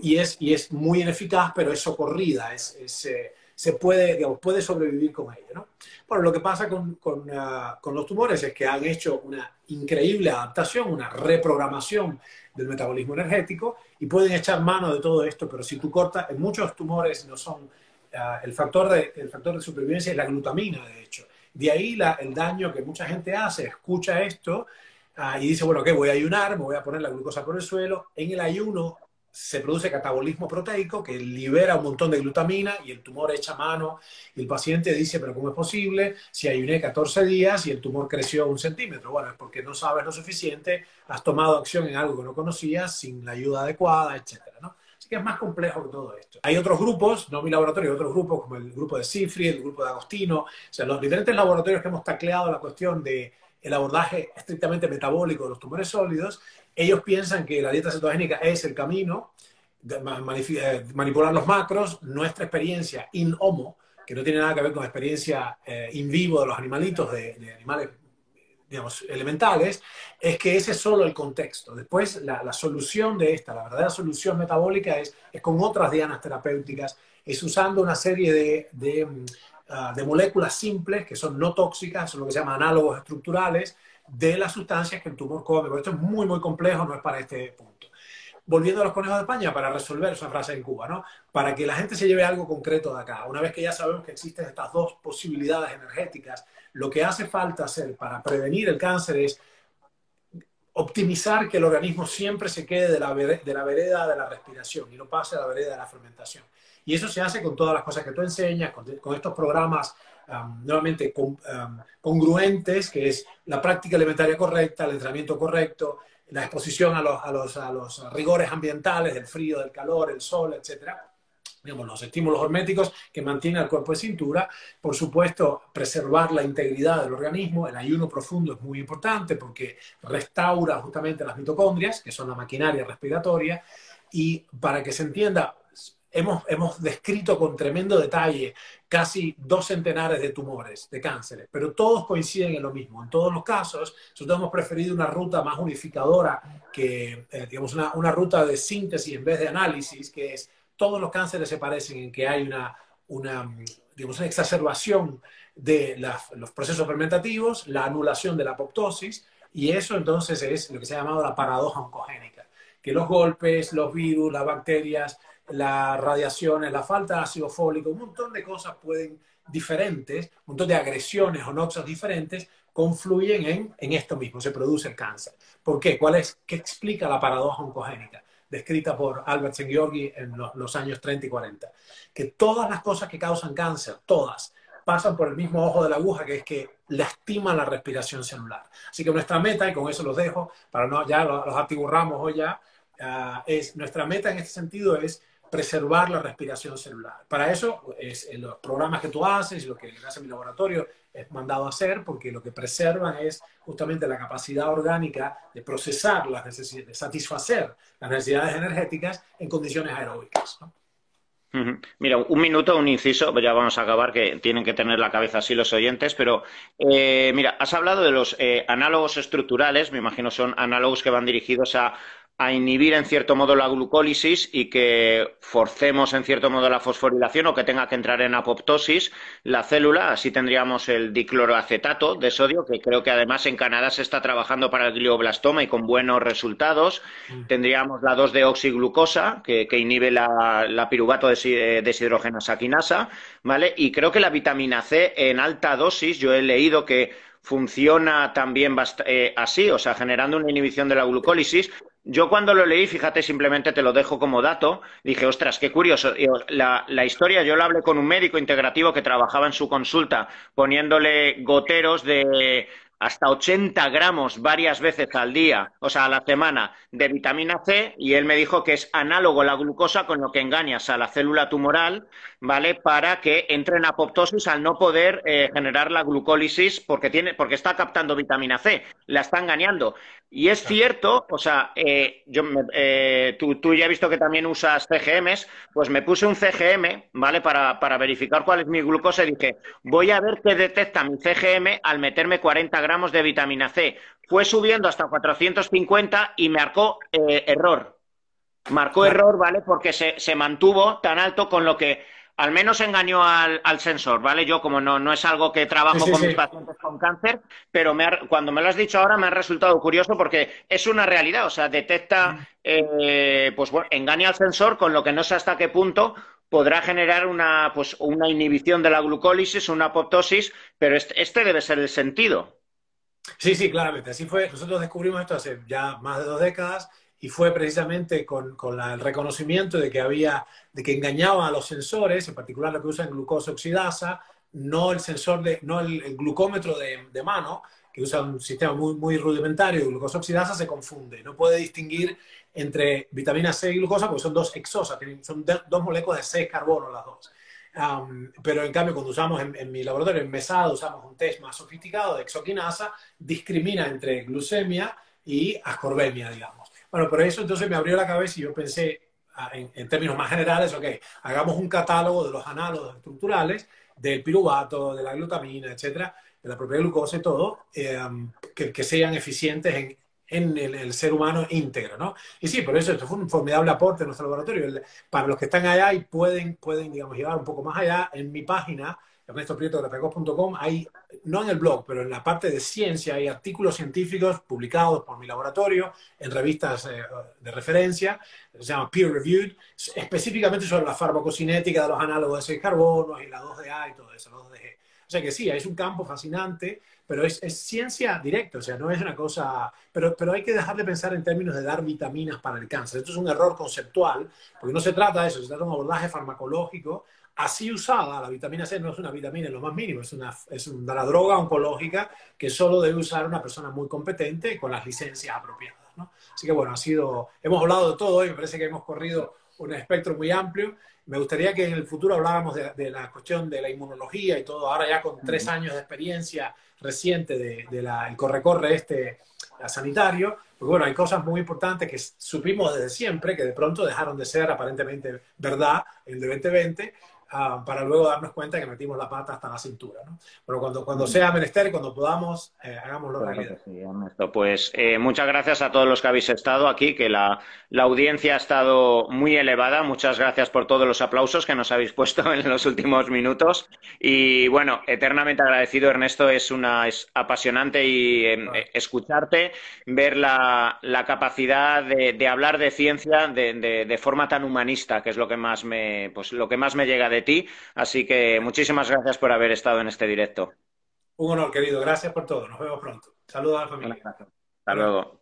Y, es, y es muy ineficaz, pero es socorrida, es, es eh, se puede, digamos, puede sobrevivir con ella. ¿no? Bueno, lo que pasa con, ah, con, los tumores es que han hecho una increíble adaptación, una reprogramación del metabolismo energético y pueden echar mano de todo esto, pero si tú cortas, en muchos tumores no son, ah, el, factor de, el factor de supervivencia es la glutamina, de hecho. De ahí el daño que mucha gente hace, escucha esto ah, y dice, bueno, ¿qué? Voy a ayunar, me voy a poner la glucosa por el suelo. En el ayuno se produce catabolismo proteico que libera un montón de glutamina y el tumor echa mano y el paciente dice, pero ¿cómo es posible si ayuné 14 días y el tumor creció un centímetro? Bueno, es porque no sabes lo suficiente, has tomado acción en algo que no conocías sin la ayuda adecuada, etcétera, ¿no? Así que es más complejo que todo esto. Hay otros grupos, no mi laboratorio, otros grupos como el grupo de Cifri, el grupo de Agostino, o sea, los diferentes laboratorios que hemos tacleado la cuestión de el abordaje estrictamente metabólico de los tumores sólidos ellos piensan que la dieta cetogénica es el camino, de eh, manipular los macros, nuestra experiencia in homo, que no tiene nada que ver con la experiencia eh, in vivo de los animalitos, de, animales, digamos, elementales, es que ese es solo el contexto. Después, la, solución de esta, la verdadera solución metabólica es, es con otras dianas terapéuticas, es usando una serie de, de, mm, ah, de moléculas simples que son no tóxicas, son lo que se llama análogos estructurales, de las sustancias que el tumor come. Esto es muy, muy complejo, no es para este punto. Volviendo a los conejos de España, para resolver esa frase en Cuba, ¿no? Para que la gente se lleve algo concreto de acá. Una vez que ya sabemos que existen estas dos posibilidades energéticas, lo que hace falta hacer para prevenir el cáncer es optimizar que el organismo siempre se quede de la, de la vereda de la respiración y no pase a la vereda de la fermentación. Y eso se hace con todas las cosas que tú enseñas, con, con estos programas nuevamente congruentes, que es la práctica alimentaria correcta, el entrenamiento correcto, la exposición a los, a los, a los rigores ambientales, del frío, del calor, el sol, etcétera. Digamos, los estímulos horméticos que mantienen el cuerpo de cintura. Por supuesto, preservar la integridad del organismo. El ayuno profundo es muy importante porque restaura justamente las mitocondrias, que son la maquinaria respiratoria. Y para que se entienda, hemos, hemos descrito con tremendo detalle casi dos centenares de tumores, de cánceres, pero todos coinciden en lo mismo. En todos los casos, nosotros hemos preferido una ruta más unificadora que, eh, digamos, una, una, ruta de síntesis en vez de análisis, que es todos los cánceres se parecen en que hay una, una, digamos, una exacerbación de los procesos fermentativos, la anulación de la apoptosis, y eso entonces es lo que se ha llamado la paradoja oncogénica, que los golpes, los virus, las bacterias, las radiaciones, la falta de ácido fólico, un montón de cosas pueden diferentes, un montón de agresiones o noxas diferentes confluyen en, en esto mismo, se produce el cáncer. ¿Por qué? ¿Cuál es, ¿Qué explica la paradoja oncogénica? descrita por Albert Szent-Györgyi en los, años 30 y 40, que todas las cosas que causan cáncer, todas, pasan por el mismo ojo de la aguja, que es que lastima la respiración celular. Así que nuestra meta, y con eso los dejo, para no ya los, los atiburramos hoy ya, ah, es nuestra meta en este sentido es preservar la respiración celular. Para eso, es, en los programas que tú haces, lo que hace mi laboratorio es mandado a hacer, porque lo que preservan es justamente la capacidad orgánica de procesar las necesidades, de satisfacer las necesidades energéticas en condiciones aeróbicas. Mira, un minuto, un inciso, ya vamos a acabar, que tienen que tener la cabeza así los oyentes, pero eh, mira, has hablado de los eh, análogos estructurales, me imagino son análogos que van dirigidos a a inhibir en cierto modo la glucólisis y que forcemos en cierto modo la fosforilación o que tenga que entrar en apoptosis la célula. Así tendríamos el dicloroacetato de sodio, que creo que además en Canadá se está trabajando para el glioblastoma y con buenos resultados. Mm. Tendríamos la 2-deoxiglucosa, que, que, inhibe la, piruvato de deshidrogenasa quinasa, ¿vale? Y creo que la vitamina C en alta dosis, yo he leído que funciona también eh, así, o sea, generando una inhibición de la glucólisis, yo cuando lo leí, fíjate, simplemente te lo dejo como dato, dije, ostras, qué curioso. La, historia, yo la hablé con un médico integrativo que trabajaba en su consulta poniéndole goteros de hasta 80 gramos varias veces al día, o sea, a la semana, de vitamina C, y él me dijo que es análogo la glucosa con lo que engañas a la célula tumoral, ¿vale? Para que entre en apoptosis al no poder eh, generar la glucólisis porque, tiene, porque está captando vitamina C, la está engañando. Y es cierto, o sea, eh, yo, eh, tú, ya he visto que también usas CGMs, pues me puse un CGM, ¿vale? Para, para, verificar cuál es mi glucosa y dije, voy a ver qué detecta mi CGM al meterme 40 gramos de vitamina C. Fue subiendo hasta 450 y marcó eh, error. Marcó error, ¿vale? Porque se, se mantuvo tan alto con lo que al menos engañó al, sensor, ¿vale? Yo como no, no es algo que trabajo con mis pacientes con cáncer, pero cuando me lo has dicho ahora me ha resultado curioso porque es una realidad, o sea, detecta, eh, pues bueno, engaña al sensor con lo que no sé hasta qué punto podrá generar una, pues, una inhibición de la glucólisis, una apoptosis, pero este, este, debe ser el sentido. Sí, sí, claramente. Así fue. Nosotros descubrimos esto hace ya más de dos décadas y fue precisamente con, con el reconocimiento de que había, de que engañaban a los sensores, en particular lo que usan glucosa oxidasa, no el sensor de, no el, glucómetro de, de, mano, que usa un sistema muy, muy rudimentario glucosa oxidasa, se confunde. No puede distinguir entre vitamina C y glucosa porque son dos exosas, son dos moléculas de 6 carbono las dos. Pero en cambio, cuando usamos en, mi laboratorio, en Mesada, usamos un test más sofisticado de exoquinasa, discrimina entre glucemia y ascorbemia, digamos. Bueno, por eso entonces me abrió la cabeza y yo pensé, ah, en, en términos más generales, ok, hagamos un catálogo de los análogos estructurales del piruvato, de la glutamina, etcétera, de la propia glucosa y todo, eh, que, que, sean eficientes en, en el, ser humano íntegro, ¿no? Y sí, por eso esto fue un formidable aporte en nuestro laboratorio. para los que están allá y pueden, pueden, digamos, llevar un poco más allá, en mi página, ernestoprieto.com, hay, no en el blog, pero en la parte de ciencia, hay artículos científicos publicados por mi laboratorio en revistas eh, de referencia, se llama peer reviewed, específicamente sobre la farmacocinética de los análogos de 6 carbonos y la 2DA y todo eso, la 2DG. O sea que sí, es un campo fascinante, pero es, ciencia directa, o sea, no es una cosa, pero, pero hay que dejar de pensar en términos de dar vitaminas para el cáncer. Esto es un error conceptual, porque no se trata de eso, se trata de un abordaje farmacológico. Así usada, la vitamina C no es una vitamina en lo más mínimo, es una, es una droga oncológica que solo debe usar una persona muy competente con las licencias apropiadas. ¿no? Así que bueno, ha sido, hemos hablado de todo hoy, me parece que hemos corrido un espectro muy amplio me gustaría que en el futuro habláramos de, la cuestión de la inmunología y todo, ahora ya con tres años de experiencia reciente del de, de corre-corre este sanitario, porque bueno, hay cosas muy importantes que supimos desde siempre, que de pronto dejaron de ser aparentemente verdad en el 2020, Ah, para luego darnos cuenta que metimos la pata hasta la cintura. ¿no? Pero cuando, cuando sea menester y cuando podamos, eh, hagámoslo realidad. Sí, pues eh, muchas gracias a todos los que habéis estado aquí, que la, la, audiencia ha estado muy elevada. Muchas gracias por todos los aplausos que nos habéis puesto en los últimos minutos. Y bueno, eternamente agradecido, Ernesto. Es una es apasionante y em, eh, escucharte, ver la, la capacidad de, de, hablar de ciencia de, de, de, forma tan humanista, que es lo que más me, pues, lo que más me llega de ti. Así que muchísimas gracias por haber estado en este directo. Un honor, querido. Gracias por todo. Nos vemos pronto. Saludos a la familia. Hasta luego.